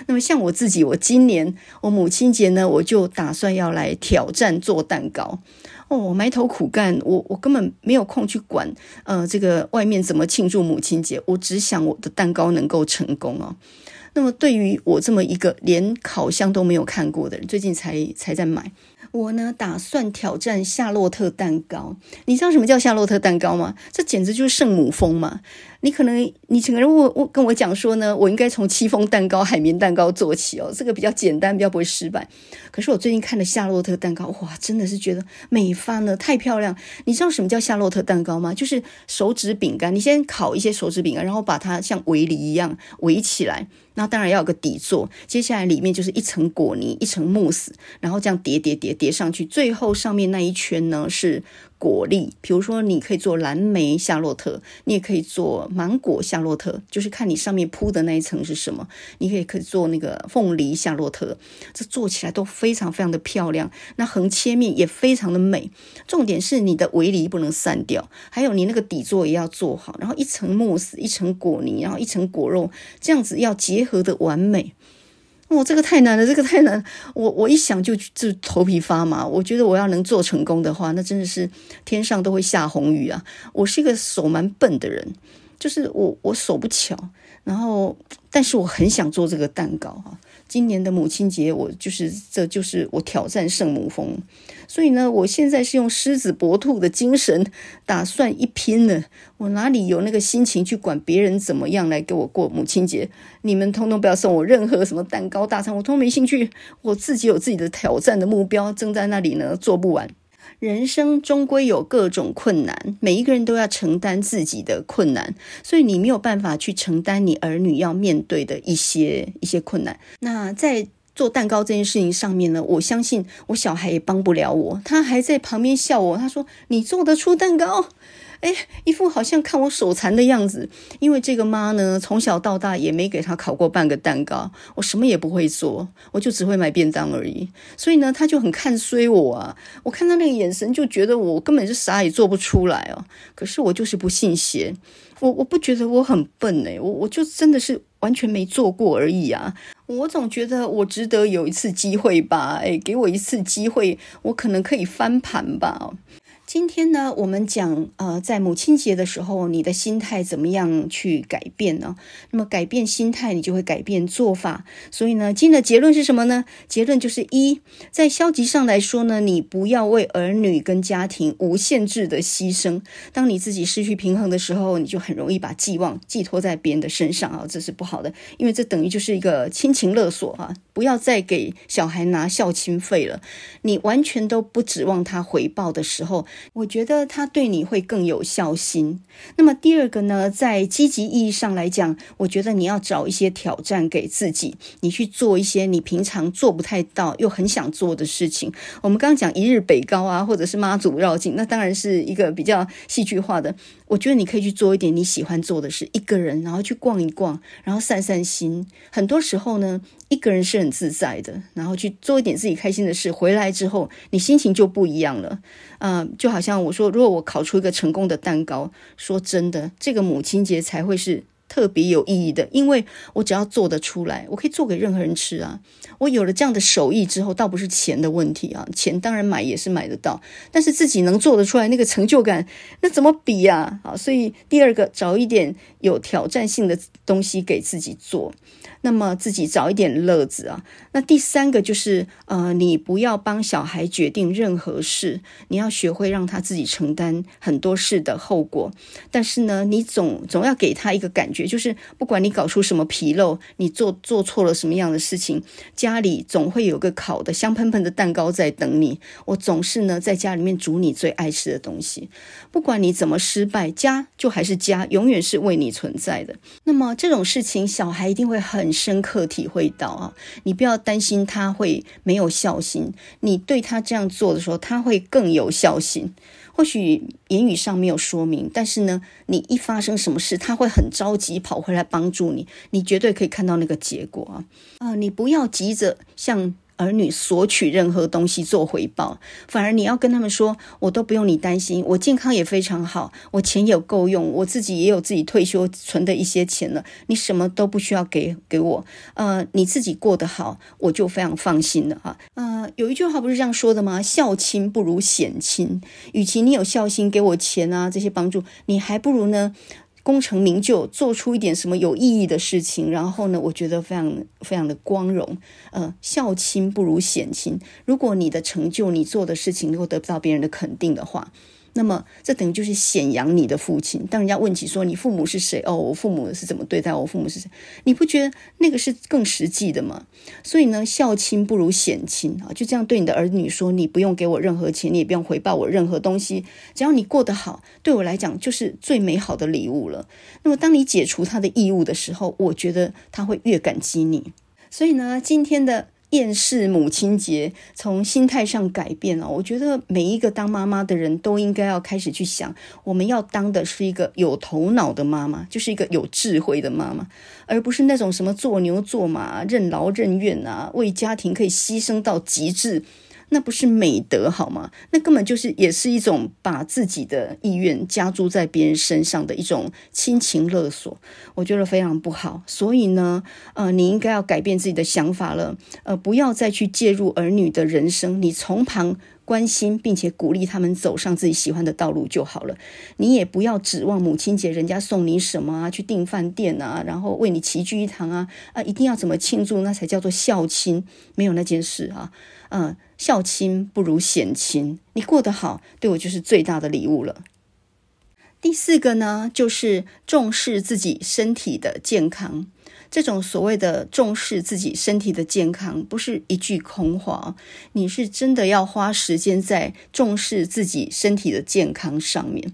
那么像我自己，我今年我母亲节呢，我就打算要来挑战做蛋糕。哦，我埋头苦干，我我根本没有空去管，呃，这个外面怎么庆祝母亲节，我只想我的蛋糕能够成功哦。那么对于我这么一个连烤箱都没有看过的人，最近才才在买。我呢，打算挑战夏洛特蛋糕。你知道什么叫夏洛特蛋糕吗？这简直就是圣母风嘛！你可能你整个人我我跟我讲说呢，我应该从戚风蛋糕、海绵蛋糕做起哦，这个比较简单，比较不会失败。可是我最近看了夏洛特蛋糕，哇，真的是觉得美翻了，太漂亮！你知道什么叫夏洛特蛋糕吗？就是手指饼干，你先烤一些手指饼干，然后把它像围篱一样围起来。那当然要有个底座，接下来里面就是一层果泥，一层慕斯，然后这样叠叠叠叠上去，最后上面那一圈呢是。果粒，比如说你可以做蓝莓夏洛特，你也可以做芒果夏洛特，就是看你上面铺的那一层是什么。你可以可以做那个凤梨夏洛特，这做起来都非常非常的漂亮。那横切面也非常的美。重点是你的围篱不能散掉，还有你那个底座也要做好，然后一层慕斯，一层果泥，然后一层果肉，这样子要结合的完美。哦，这个太难了，这个太难。我我一想就就头皮发麻。我觉得我要能做成功的话，那真的是天上都会下红雨啊！我是一个手蛮笨的人，就是我我手不巧，然后但是我很想做这个蛋糕哈。今年的母亲节，我就是这就是我挑战圣母峰，所以呢，我现在是用狮子搏兔的精神，打算一拼呢。我哪里有那个心情去管别人怎么样来给我过母亲节？你们通通不要送我任何什么蛋糕大餐，我通通没兴趣。我自己有自己的挑战的目标，正在那里呢，做不完。人生终归有各种困难，每一个人都要承担自己的困难，所以你没有办法去承担你儿女要面对的一些一些困难。那在做蛋糕这件事情上面呢，我相信我小孩也帮不了我，他还在旁边笑我，他说：“你做得出蛋糕？”哎，一副好像看我手残的样子，因为这个妈呢，从小到大也没给她烤过半个蛋糕，我什么也不会做，我就只会买便当而已，所以呢，她就很看衰我啊。我看她那个眼神，就觉得我根本是啥也做不出来哦。可是我就是不信邪，我我不觉得我很笨哎，我我就真的是完全没做过而已啊。我总觉得我值得有一次机会吧，哎，给我一次机会，我可能可以翻盘吧。今天呢，我们讲呃，在母亲节的时候，你的心态怎么样去改变呢？那么改变心态，你就会改变做法。所以呢，今天的结论是什么呢？结论就是一，在消极上来说呢，你不要为儿女跟家庭无限制的牺牲。当你自己失去平衡的时候，你就很容易把寄望寄托在别人的身上啊，这是不好的，因为这等于就是一个亲情勒索啊！不要再给小孩拿孝亲费了，你完全都不指望他回报的时候。我觉得他对你会更有孝心。那么第二个呢，在积极意义上来讲，我觉得你要找一些挑战给自己，你去做一些你平常做不太到又很想做的事情。我们刚刚讲一日北高啊，或者是妈祖绕境，那当然是一个比较戏剧化的。我觉得你可以去做一点你喜欢做的事，一个人然后去逛一逛，然后散散心。很多时候呢，一个人是很自在的，然后去做一点自己开心的事，回来之后你心情就不一样了。嗯、就好像我说，如果我烤出一个成功的蛋糕，说真的，这个母亲节才会是特别有意义的，因为我只要做得出来，我可以做给任何人吃啊。我有了这样的手艺之后，倒不是钱的问题啊，钱当然买也是买得到，但是自己能做得出来那个成就感，那怎么比呀？啊，所以第二个，找一点有挑战性的东西给自己做。那么自己找一点乐子啊。那第三个就是，呃，你不要帮小孩决定任何事，你要学会让他自己承担很多事的后果。但是呢，你总总要给他一个感觉，就是不管你搞出什么纰漏，你做做错了什么样的事情，家里总会有个烤的香喷喷的蛋糕在等你。我总是呢在家里面煮你最爱吃的东西。不管你怎么失败，家就还是家，永远是为你存在的。那么这种事情，小孩一定会很深刻体会到啊！你不要担心他会没有孝心，你对他这样做的时候，他会更有孝心。或许言语上没有说明，但是呢，你一发生什么事，他会很着急跑回来帮助你，你绝对可以看到那个结果啊！啊，你不要急着向。儿女索取任何东西做回报，反而你要跟他们说：“我都不用你担心，我健康也非常好，我钱也够用，我自己也有自己退休存的一些钱了，你什么都不需要给给我。呃，你自己过得好，我就非常放心了哈。呃，有一句话不是这样说的吗？孝亲不如显亲，与其你有孝心给我钱啊这些帮助，你还不如呢。”功成名就，做出一点什么有意义的事情，然后呢，我觉得非常非常的光荣。呃，孝亲不如贤亲。如果你的成就，你做的事情，如果得不到别人的肯定的话。那么，这等于就是显扬你的父亲。当人家问起说你父母是谁？哦，我父母是怎么对待我？父母是谁？你不觉得那个是更实际的吗？所以呢，孝亲不如显亲啊！就这样对你的儿女说，你不用给我任何钱，你也不用回报我任何东西，只要你过得好，对我来讲就是最美好的礼物了。那么，当你解除他的义务的时候，我觉得他会越感激你。所以呢，今天的。厌世母亲节，从心态上改变了。我觉得每一个当妈妈的人都应该要开始去想，我们要当的是一个有头脑的妈妈，就是一个有智慧的妈妈，而不是那种什么做牛做马、任劳任怨啊，为家庭可以牺牲到极致。那不是美德好吗？那根本就是也是一种把自己的意愿加注在别人身上的一种亲情勒索，我觉得非常不好。所以呢，呃，你应该要改变自己的想法了，呃，不要再去介入儿女的人生，你从旁关心并且鼓励他们走上自己喜欢的道路就好了。你也不要指望母亲节人家送你什么啊，去订饭店啊，然后为你齐聚一堂啊，啊，一定要怎么庆祝，那才叫做孝亲，没有那件事啊，嗯、孝亲不如显亲，你过得好，对我就是最大的礼物了。第四个呢，就是重视自己身体的健康。这种所谓的重视自己身体的健康，不是一句空话，你是真的要花时间在重视自己身体的健康上面。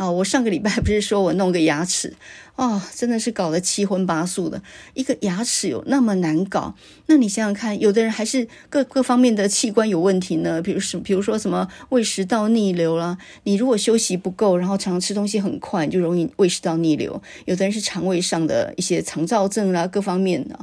啊，我上个礼拜不是说我弄个牙齿。哦，真的是搞得七荤八素的。一个牙齿有那么难搞？那你想想看，有的人还是各各方面的器官有问题呢，比如什，比如说什么胃食道逆流啦。你如果休息不够，然后常吃东西很快，就容易胃食道逆流。有的人是肠胃上的一些肠燥症啦，各方面的。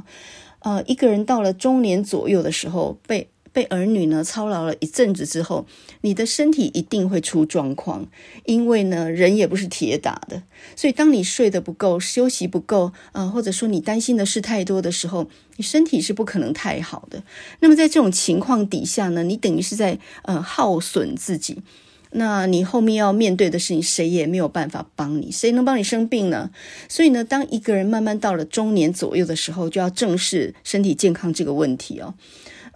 呃，一个人到了中年左右的时候，被。被儿女呢操劳了一阵子之后，你的身体一定会出状况，因为呢人也不是铁打的，所以当你睡得不够、休息不够，呃，或者说你担心的事太多的时候，你身体是不可能太好的。那么在这种情况底下呢，你等于是在呃耗损自己，那你后面要面对的事情，谁也没有办法帮你，谁能帮你生病呢？所以呢，当一个人慢慢到了中年左右的时候，就要正视身体健康这个问题哦。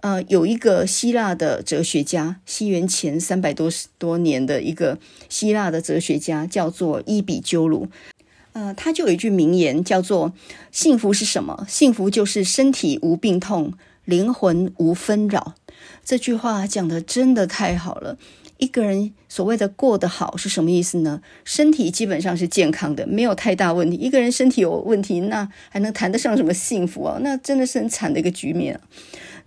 呃，有一个希腊的哲学家，西元前三百多多年的一个希腊的哲学家，叫做伊比鸠鲁。呃，他就有一句名言，叫做“幸福是什么？幸福就是身体无病痛，灵魂无纷扰。”这句话讲得真的太好了。一个人所谓的过得好是什么意思呢？身体基本上是健康的，没有太大问题。一个人身体有问题，那还能谈得上什么幸福啊？那真的是很惨的一个局面。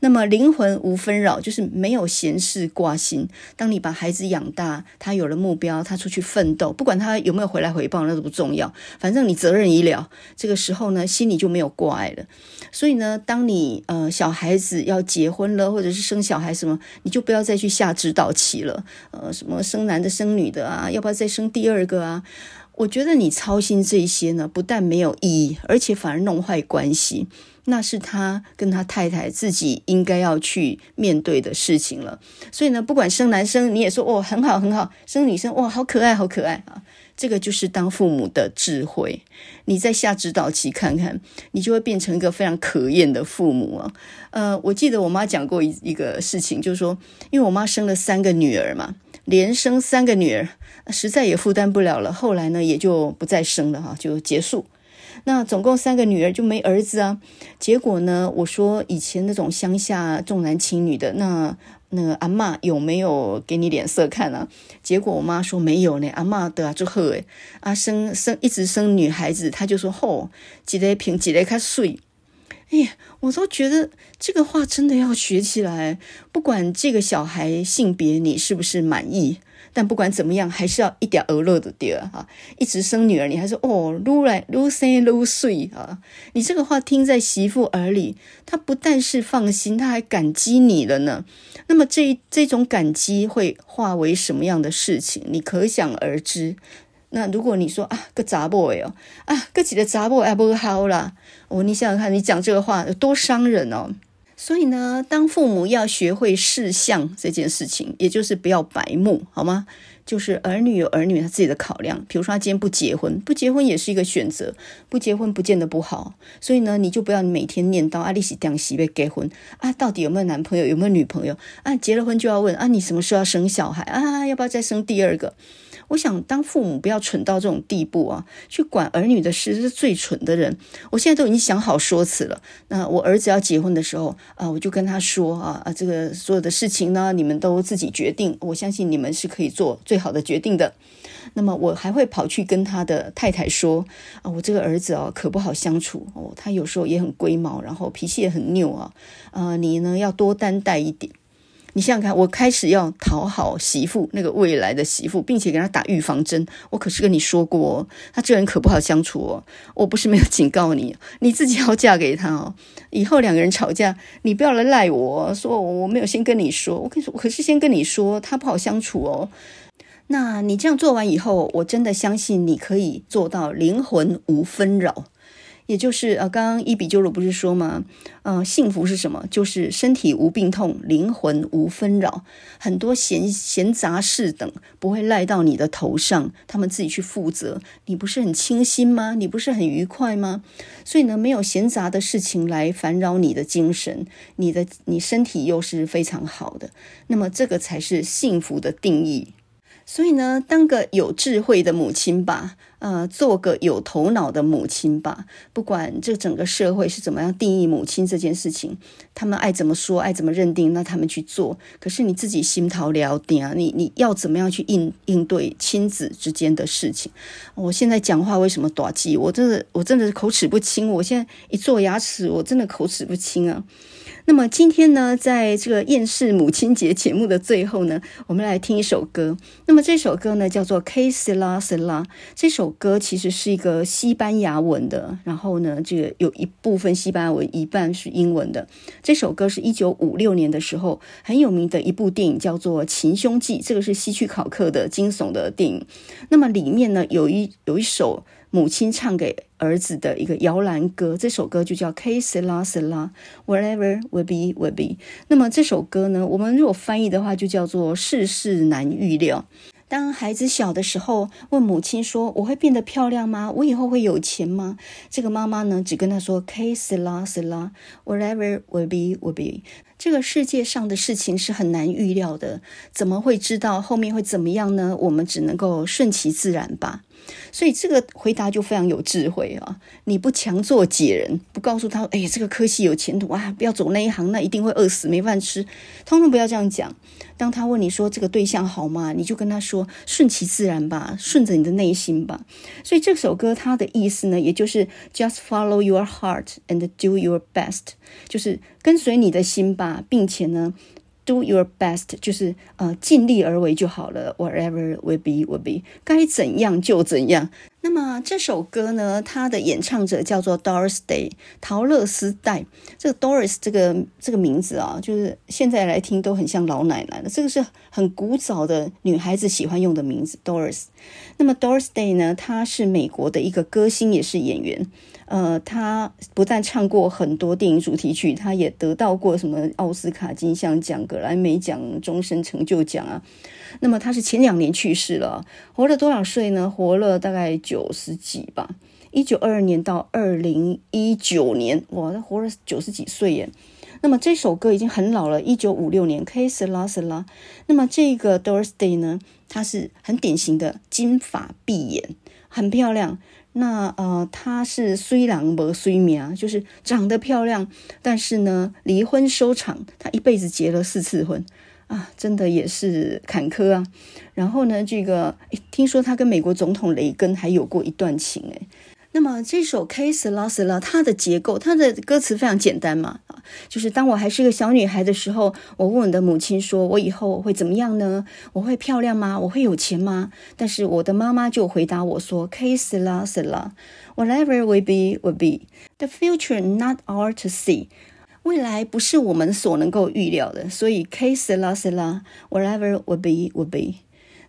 那么灵魂无纷扰，就是没有闲事挂心。当你把孩子养大，他有了目标，他出去奋斗，不管他有没有回来回报，那都不重要。反正你责任已了，这个时候呢，心里就没有挂碍了。所以呢，当你呃小孩子要结婚了，或者是生小孩什么，你就不要再去下指导棋了。呃，什么生男的生女的啊，要不要再生第二个啊？我觉得你操心这些呢，不但没有意义，而且反而弄坏关系。那是他跟他太太自己应该要去面对的事情了。所以呢，不管生男生，你也说哦，很好很好；生女生，哇，好可爱好可爱啊！这个就是当父母的智慧。你在下指导棋看看，你就会变成一个非常可厌的父母啊。呃，我记得我妈讲过一一个事情，就是说，因为我妈生了三个女儿嘛，连生三个女儿，实在也负担不了了。后来呢，也就不再生了哈，就结束。那总共三个女儿就没儿子啊，结果呢，我说以前那种乡下重男轻女的，那那个阿嬷有没有给你脸色看啊？结果我妈说没有呢，阿嬷的啊就好诶，啊生生一直生女孩子，她就说吼，几个平几个较水。哎呀，我都觉得这个话真的要学起来，不管这个小孩性别你是不是满意。但不管怎么样，还是要一点儿乐的爹哈，一直生女儿，你还说哦，撸来撸生撸碎啊！你这个话听在媳妇耳里，她不但是放心，她还感激你了呢。那么这这种感激会化为什么样的事情？你可想而知。那如果你说啊，个杂 boy 哦，啊，个几的杂 boy 不好啦，哦，你想想看，你讲这个话有多伤人哦。所以呢，当父母要学会识相这件事情，也就是不要白目，好吗？就是儿女有儿女他自己的考量。比如说，他今天不结婚，不结婚也是一个选择，不结婚不见得不好。所以呢，你就不要每天念叨啊，你是当时要结婚啊，到底有没有男朋友，有没有女朋友啊？结了婚就要问啊，你什么时候要生小孩啊？要不要再生第二个？我想当父母不要蠢到这种地步啊，去管儿女的事是最蠢的人。我现在都已经想好说辞了。那我儿子要结婚的时候啊，我就跟他说啊啊，这个所有的事情呢，你们都自己决定。我相信你们是可以做最好的决定的。那么我还会跑去跟他的太太说啊，我这个儿子哦，可不好相处哦，他有时候也很龟毛，然后脾气也很拗啊。啊，你呢要多担待一点。你想想看，我开始要讨好媳妇，那个未来的媳妇，并且给她打预防针。我可是跟你说过，他这人可不好相处哦。我不是没有警告你，(laughs) 你自己要嫁给他哦。以后两个人吵架，你不要来赖我说我没有先跟你说。我跟你说，可是先跟你说他不好相处哦。那你这样做完以后，我真的相信你可以做到灵魂无纷扰。也就是呃，刚刚伊比鸠鲁不是说吗？呃，幸福是什么？就是身体无病痛，灵魂无纷扰，很多闲闲杂事等不会赖到你的头上，他们自己去负责。你不是很清心吗？你不是很愉快吗？所以呢，没有闲杂的事情来烦扰你的精神，你的你身体又是非常好的，那么这个才是幸福的定义。所以呢，当个有智慧的母亲吧，呃，做个有头脑的母亲吧。不管这整个社会是怎么样定义母亲这件事情，他们爱怎么说，爱怎么认定，那他们去做。可是你自己心头了点，你你要怎么样去应应对亲子之间的事情？我现在讲话为什么短气？我真的我真的是口齿不清。我现在一做牙齿，我真的口齿不清啊。那么今天呢，在这个厌世母亲节节目的最后呢，我们来听一首歌。那么这首歌呢，叫做《Que Sera Sera》。这首歌其实是一个西班牙文的，然后呢，这个有一部分西班牙文，一半是英文的。这首歌是一九五六年的时候很有名的一部电影，叫做《情凶记》。这个是希区考克的惊悚的电影。那么里面呢，有一有一首。母亲唱给儿子的一个摇篮歌，这首歌就叫《Que Sera Sera》，Whatever will be will be。那么这首歌呢，我们如果翻译的话，就叫做“世事难预料”。当孩子小的时候，问母亲说：“我会变得漂亮吗？我以后会有钱吗？”这个妈妈呢，只跟他说：“Que Sera Sera，Whatever will be will be。”这个世界上的事情是很难预料的，怎么会知道后面会怎么样呢？我们只能够顺其自然吧。所以这个回答就非常有智慧啊！你不强作解人，不告诉他，哎，这个科系有前途啊，不要走那一行，那一定会饿死没饭吃。通通不要这样讲。当他问你说这个对象好吗？你就跟他说，顺其自然吧，顺着你的内心吧。所以这首歌它的意思呢，也就是 just follow your heart and do your best，就是跟随你的心吧，并且呢。Do your best，就是呃尽力而为就好了。Whatever will be will be，该怎样就怎样。那么这首歌呢，它的演唱者叫做 Doris Day，陶乐丝黛。这个 Doris 这个这个名字啊，就是现在来听都很像老奶奶的。这个是很古早的女孩子喜欢用的名字，Doris。那么 Doris Day 呢，她是美国的一个歌星，也是演员。呃，他不但唱过很多电影主题曲，他也得到过什么奥斯卡金像奖、格莱美奖、终身成就奖啊。那么他是前两年去世了，活了多少岁呢？活了大概九十几吧，一九二二年到二零一九年，哇，他活了九十几岁耶。那么这首歌已经很老了，一九五六年，Que sera sera。那么这个 Doris Day 呢，她是很典型的金发碧眼，很漂亮。那呃，她是虽然不虽名，就是长得漂亮，但是呢，离婚收场，她一辈子结了四次婚。啊，真的也是坎坷啊。然后呢，这个听说他跟美国总统雷根还有过一段情诶。那么这首《Case La Sola》它的结构，它的歌词非常简单嘛，啊，就是当我还是个小女孩的时候，我问我的母亲说，我以后会怎么样呢？我会漂亮吗？我会有钱吗？但是我的妈妈就回答我说，Que sera sera，whatever will be will be，the future not our to see。未来不是我们所能够预料的，所以 case la s la whatever will be will be。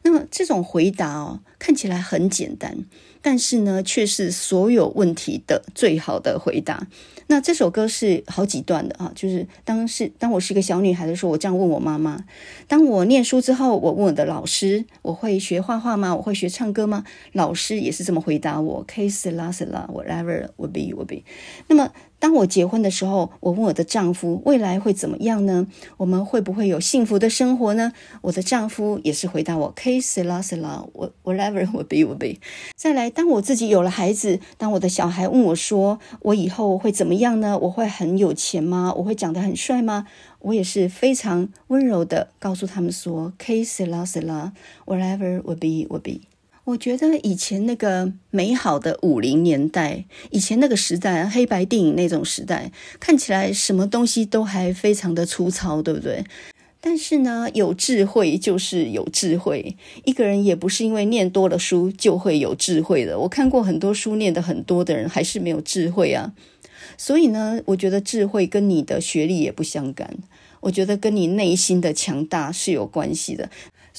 那么这种回答哦，看起来很简单。但是呢，却是所有问题的最好的回答。那这首歌是好几段的啊，就是当是当我是一个小女孩的时候，我这样问我妈妈；当我念书之后，我问我的老师：我会学画画吗？我会学唱歌吗？老师也是这么回答我：case la la whatever will be will be。那么。当我结婚的时候，我问我的丈夫未来会怎么样呢？我们会不会有幸福的生活呢？我的丈夫也是回答我：Que sera sera，whatever will be will be。再来，当我自己有了孩子，当我的小孩问我说：“我以后会怎么样呢？我会很有钱吗？我会长得很帅吗？”我也是非常温柔的告诉他们说：“Que sera sera，whatever will be will be。”我觉得以前那个美好的五零年代，以前那个时代，黑白电影那种时代，看起来什么东西都还非常的粗糙，对不对？但是呢，有智慧就是有智慧。一个人也不是因为念多了书就会有智慧的。我看过很多书念得很多的人，还是没有智慧啊。所以呢，我觉得智慧跟你的学历也不相干，我觉得跟你内心的强大是有关系的。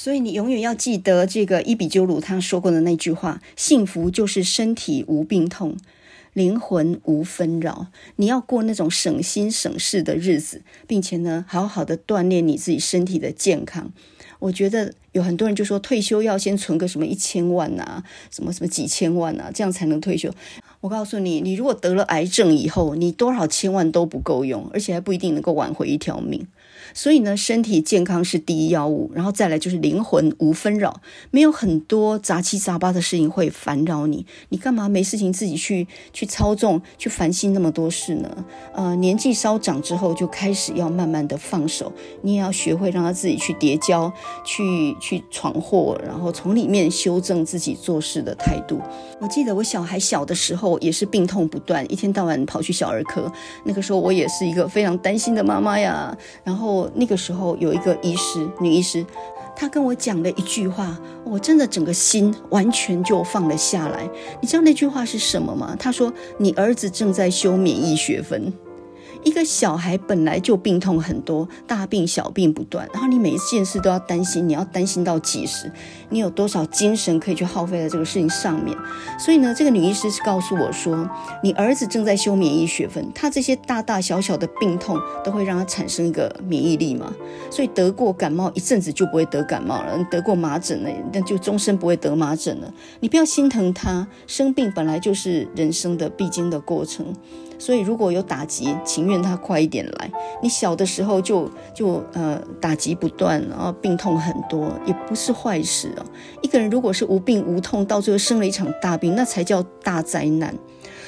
所以你永远要记得这个伊比鸠鲁他说过的那句话：幸福就是身体无病痛，灵魂无纷扰。你要过那种省心省事的日子，并且呢，好好的锻炼你自己身体的健康。我觉得有很多人就说退休要先存个什么一千万啊，什么什么几千万啊，这样才能退休。我告诉你，你如果得了癌症以后，你多少千万都不够用，而且还不一定能够挽回一条命。所以呢，身体健康是第一要务，然后再来就是灵魂无纷扰，没有很多杂七杂八的事情会烦扰你。你干嘛没事情自己去去操纵、去烦心那么多事呢？呃，年纪稍长之后，就开始要慢慢的放手，你也要学会让他自己去跌跤、去去闯祸，然后从里面修正自己做事的态度。我记得我小孩小的时候也是病痛不断，一天到晚跑去小儿科，那个时候我也是一个非常担心的妈妈呀，然后。那个时候有一个医师，女医师，她跟我讲了一句话，我真的整个心完全就放了下来。你知道那句话是什么吗？她说：“你儿子正在修免疫学分。”一个小孩本来就病痛很多，大病小病不断，然后你每一件事都要担心，你要担心到几时？你有多少精神可以去耗费在这个事情上面？所以呢，这个女医师是告诉我说，你儿子正在修免疫学分，他这些大大小小的病痛都会让他产生一个免疫力嘛，所以得过感冒一阵子就不会得感冒了，得过麻疹了，那就终身不会得麻疹了。你不要心疼他，生病本来就是人生的必经的过程。所以如果有打击，情愿他快一点来。你小的时候就就呃打击不断，然后病痛很多，也不是坏事啊。一个人如果是无病无痛，到最后生了一场大病，那才叫大灾难。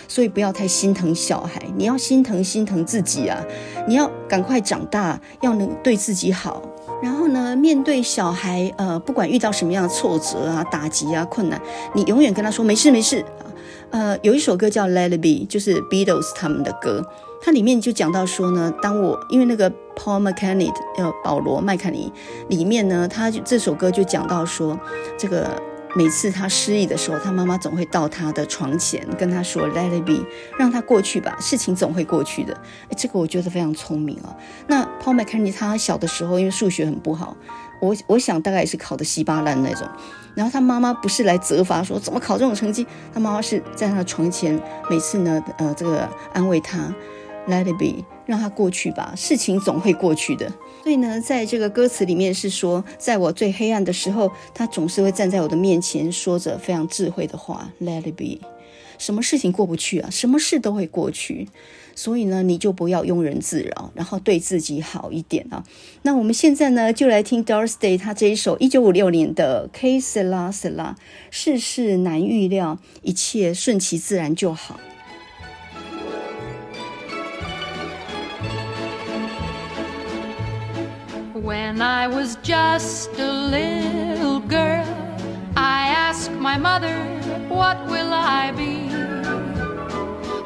所以不要太心疼小孩，你要心疼心疼自己啊！你要赶快长大，要能对自己好。然后呢，面对小孩，呃，不管遇到什么样的挫折啊、打击啊、困难，你永远跟他说没事没事。呃，有一首歌叫《Let It Be》，就是 Beatles 他们的歌，它里面就讲到说呢，当我因为那个 Paul McCartney 呃保罗麦卡尼里面呢，他就这首歌就讲到说，这个每次他失意的时候，他妈妈总会到他的床前跟他说 “Let it be”，让他过去吧，事情总会过去的。哎，这个我觉得非常聪明啊。那 Paul McCartney 他小的时候因为数学很不好，我我想大概也是考的稀巴烂那种。然后他妈妈不是来责罚说怎么考这种成绩，他妈妈是在他的床前，每次呢，呃，这个安慰他 “Let it be”。让他过去吧，事情总会过去的。所以呢，在这个歌词里面是说，在我最黑暗的时候，他总是会站在我的面前，说着非常智慧的话。Let it be，什么事情过不去啊？什么事都会过去。所以呢，你就不要庸人自扰，然后对自己好一点啊。那我们现在呢，就来听 Doris Day 他这一首一九五六年的《Que Sera La》，世事难预料，一切顺其自然就好。When I was just a little girl, I asked my mother, What will I be?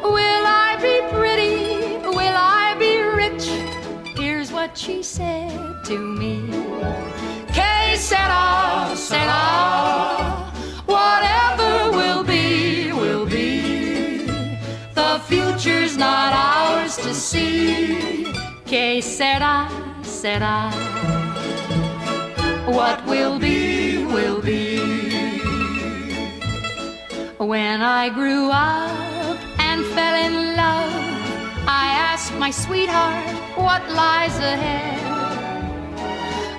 Will I be pretty? What she said to me. Que sera, sera. Whatever will be, will be. The future's not ours to see. Que sera, sera. What will be, will be. When I grew up and fell in love, I asked my sweetheart what lies ahead.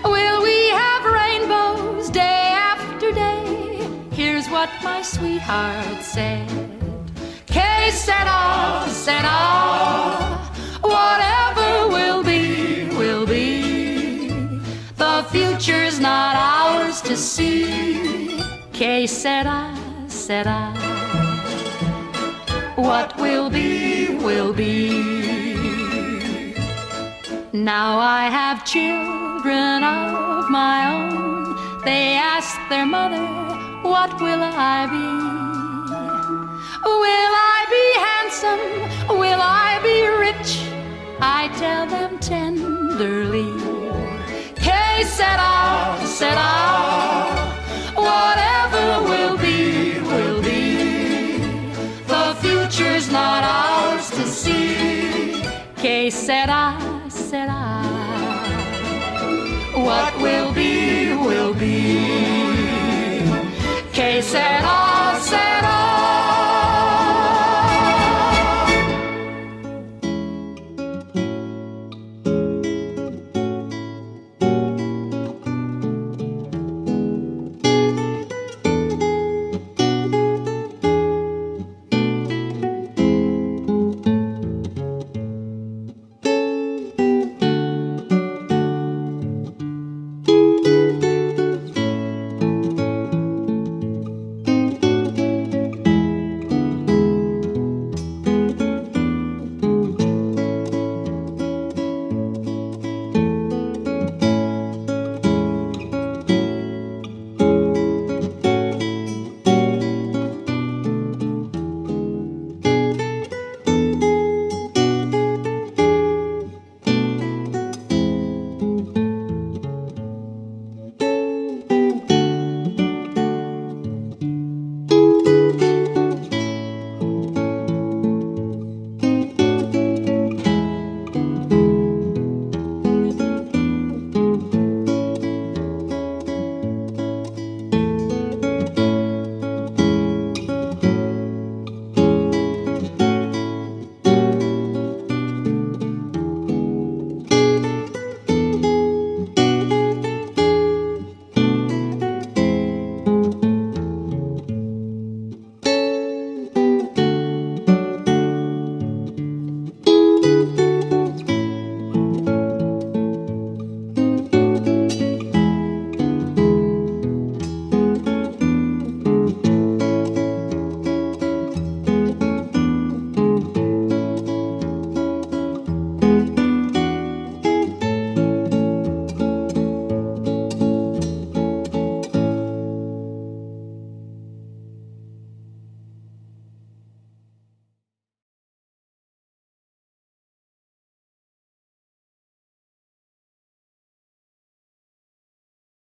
Will we have rainbows day after day? Here's what my sweetheart said. Que sera, sera, whatever will be, will be. The future's not ours to see. Que sera, sera. What will be, will be. Now I have children of my own. They ask their mother, What will I be? Will I be handsome? Will I be rich? I tell them tenderly sera, sera. Whatever will be, will be. The future's not ours to see. Que sera, será? What will